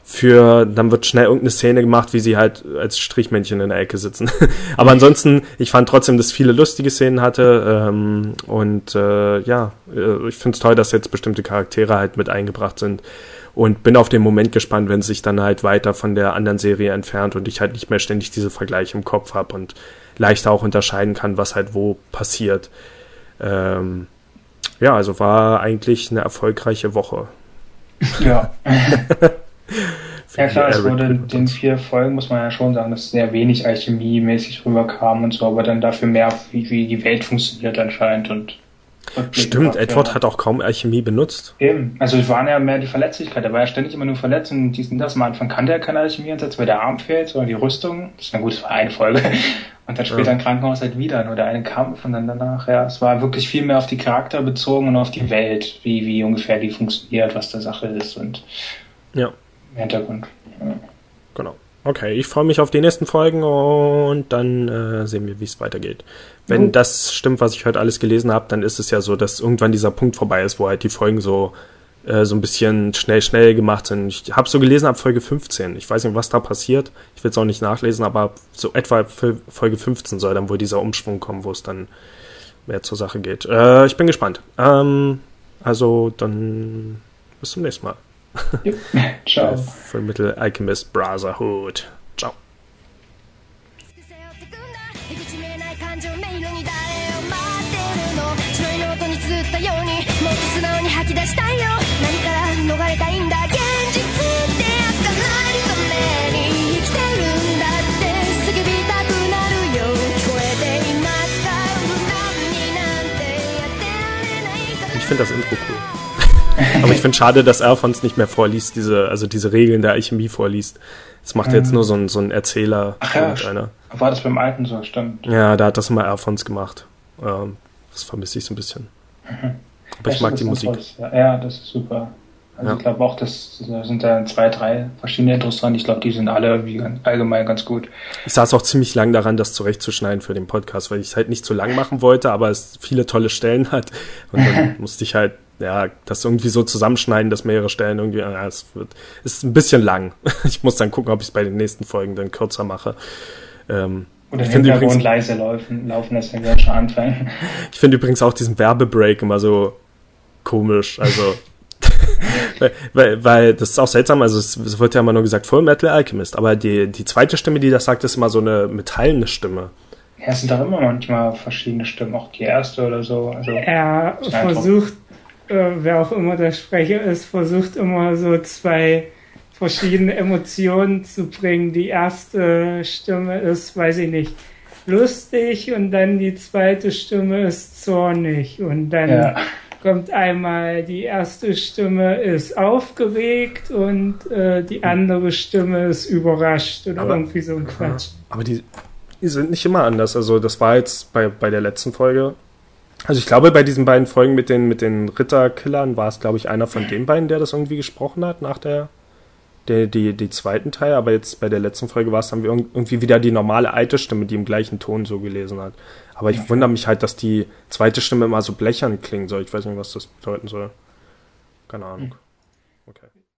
Speaker 1: für, dann wird schnell irgendeine Szene gemacht, wie sie halt als Strichmännchen in der Ecke sitzen. Aber ansonsten, ich fand trotzdem, dass viele lustige Szenen hatte ähm, und äh, ja, äh, ich finde es toll, dass jetzt bestimmte Charaktere halt mit eingebracht sind und bin auf den Moment gespannt, wenn es sich dann halt weiter von der anderen Serie entfernt und ich halt nicht mehr ständig diese Vergleiche im Kopf habe und leichter auch unterscheiden kann, was halt wo passiert. Ähm, ja, also war eigentlich eine erfolgreiche Woche.
Speaker 2: Ja. ja klar, es wurde in den vier Folgen, muss man ja schon sagen, dass sehr wenig Alchemie-mäßig rüberkam und so, aber dann dafür mehr, wie, wie die Welt funktioniert anscheinend und
Speaker 1: Stimmt, Edward ja. hat auch kaum Alchemie benutzt.
Speaker 2: Eben, also es waren ja mehr die Verletzlichkeit. Er war ja ständig immer nur verletzt und dies und das. Am Anfang kannte er keine Alchemie und jetzt, weil der Arm fehlt, sondern die Rüstung. Das ist na gut, das war eine Folge. Und dann später ja. im Krankenhaus halt wieder, nur der eine Kampf und dann danach, ja, es war wirklich viel mehr auf die Charakter bezogen und auf die Welt, wie, wie ungefähr die funktioniert, was der Sache ist und
Speaker 1: ja.
Speaker 2: Im Hintergrund. Ja.
Speaker 1: Genau. Okay, ich freue mich auf die nächsten Folgen und dann äh, sehen wir, wie es weitergeht. Wenn oh. das stimmt, was ich heute alles gelesen habe, dann ist es ja so, dass irgendwann dieser Punkt vorbei ist, wo halt die Folgen so äh, so ein bisschen schnell, schnell gemacht sind. Ich habe so gelesen ab Folge 15. Ich weiß nicht, was da passiert. Ich will es auch nicht nachlesen, aber so etwa Folge 15 soll dann wohl dieser Umschwung kommen, wo es dann mehr zur Sache geht. Äh, ich bin gespannt. Ähm, also dann bis zum nächsten Mal. Ja.
Speaker 2: Ciao.
Speaker 1: Äh, Full Metal Alchemist Brotherhood. Ciao. Ich finde das Intro cool. Aber ich finde schade, dass Alphons nicht mehr vorliest, diese, also diese Regeln der Alchemie vorliest. Das macht mhm. jetzt nur so ein, so ein Erzähler.
Speaker 2: Ach ja, einer. war das beim Alten so, stimmt.
Speaker 1: Ja, da hat das immer Alphons gemacht. Ähm, das vermisse ich so ein bisschen. Mhm. Aber ich, ich mag die Musik.
Speaker 2: Ja, das ist super. Also ja. ich glaube auch, das sind da zwei, drei verschiedene dran. Ich glaube, die sind alle irgendwie allgemein ganz gut.
Speaker 1: Ich saß auch ziemlich lang daran, das zurechtzuschneiden für den Podcast, weil ich es halt nicht zu lang machen wollte, aber es viele tolle Stellen hat. Und dann musste ich halt, ja, das irgendwie so zusammenschneiden, dass mehrere Stellen irgendwie, ja, es wird, ist ein bisschen lang. Ich muss dann gucken, ob ich es bei den nächsten Folgen dann kürzer mache.
Speaker 2: Ähm, und im Hintergrund übrigens, leise laufen, laufen, das ja schon anfangen.
Speaker 1: Ich finde übrigens auch diesen Werbebreak immer so komisch. Also weil, weil das ist auch seltsam, also es, es wird ja immer nur gesagt Full Metal Alchemist, aber die, die zweite Stimme, die das sagt, ist immer so eine metallene Stimme.
Speaker 2: Ja, es sind doch immer manchmal verschiedene Stimmen, auch die erste oder so. Also,
Speaker 3: er versucht, äh, wer auch immer der Sprecher ist, versucht immer so zwei verschiedene Emotionen zu bringen. Die erste Stimme ist, weiß ich nicht, lustig und dann die zweite Stimme ist zornig und dann ja. kommt einmal die erste Stimme ist aufgeregt und äh, die andere Stimme ist überrascht oder aber, irgendwie so ein Quatsch.
Speaker 1: Aber die, die sind nicht immer anders. Also das war jetzt bei, bei der letzten Folge. Also ich glaube, bei diesen beiden Folgen mit den, mit den Ritterkillern war es, glaube ich, einer von den beiden, der das irgendwie gesprochen hat nach der der, die, die zweiten Teil, aber jetzt bei der letzten Folge war es dann irgendwie wieder die normale alte Stimme, die im gleichen Ton so gelesen hat. Aber ich wundere mich halt, dass die zweite Stimme immer so blechern klingen soll. Ich weiß nicht, was das bedeuten soll. Keine Ahnung. Okay.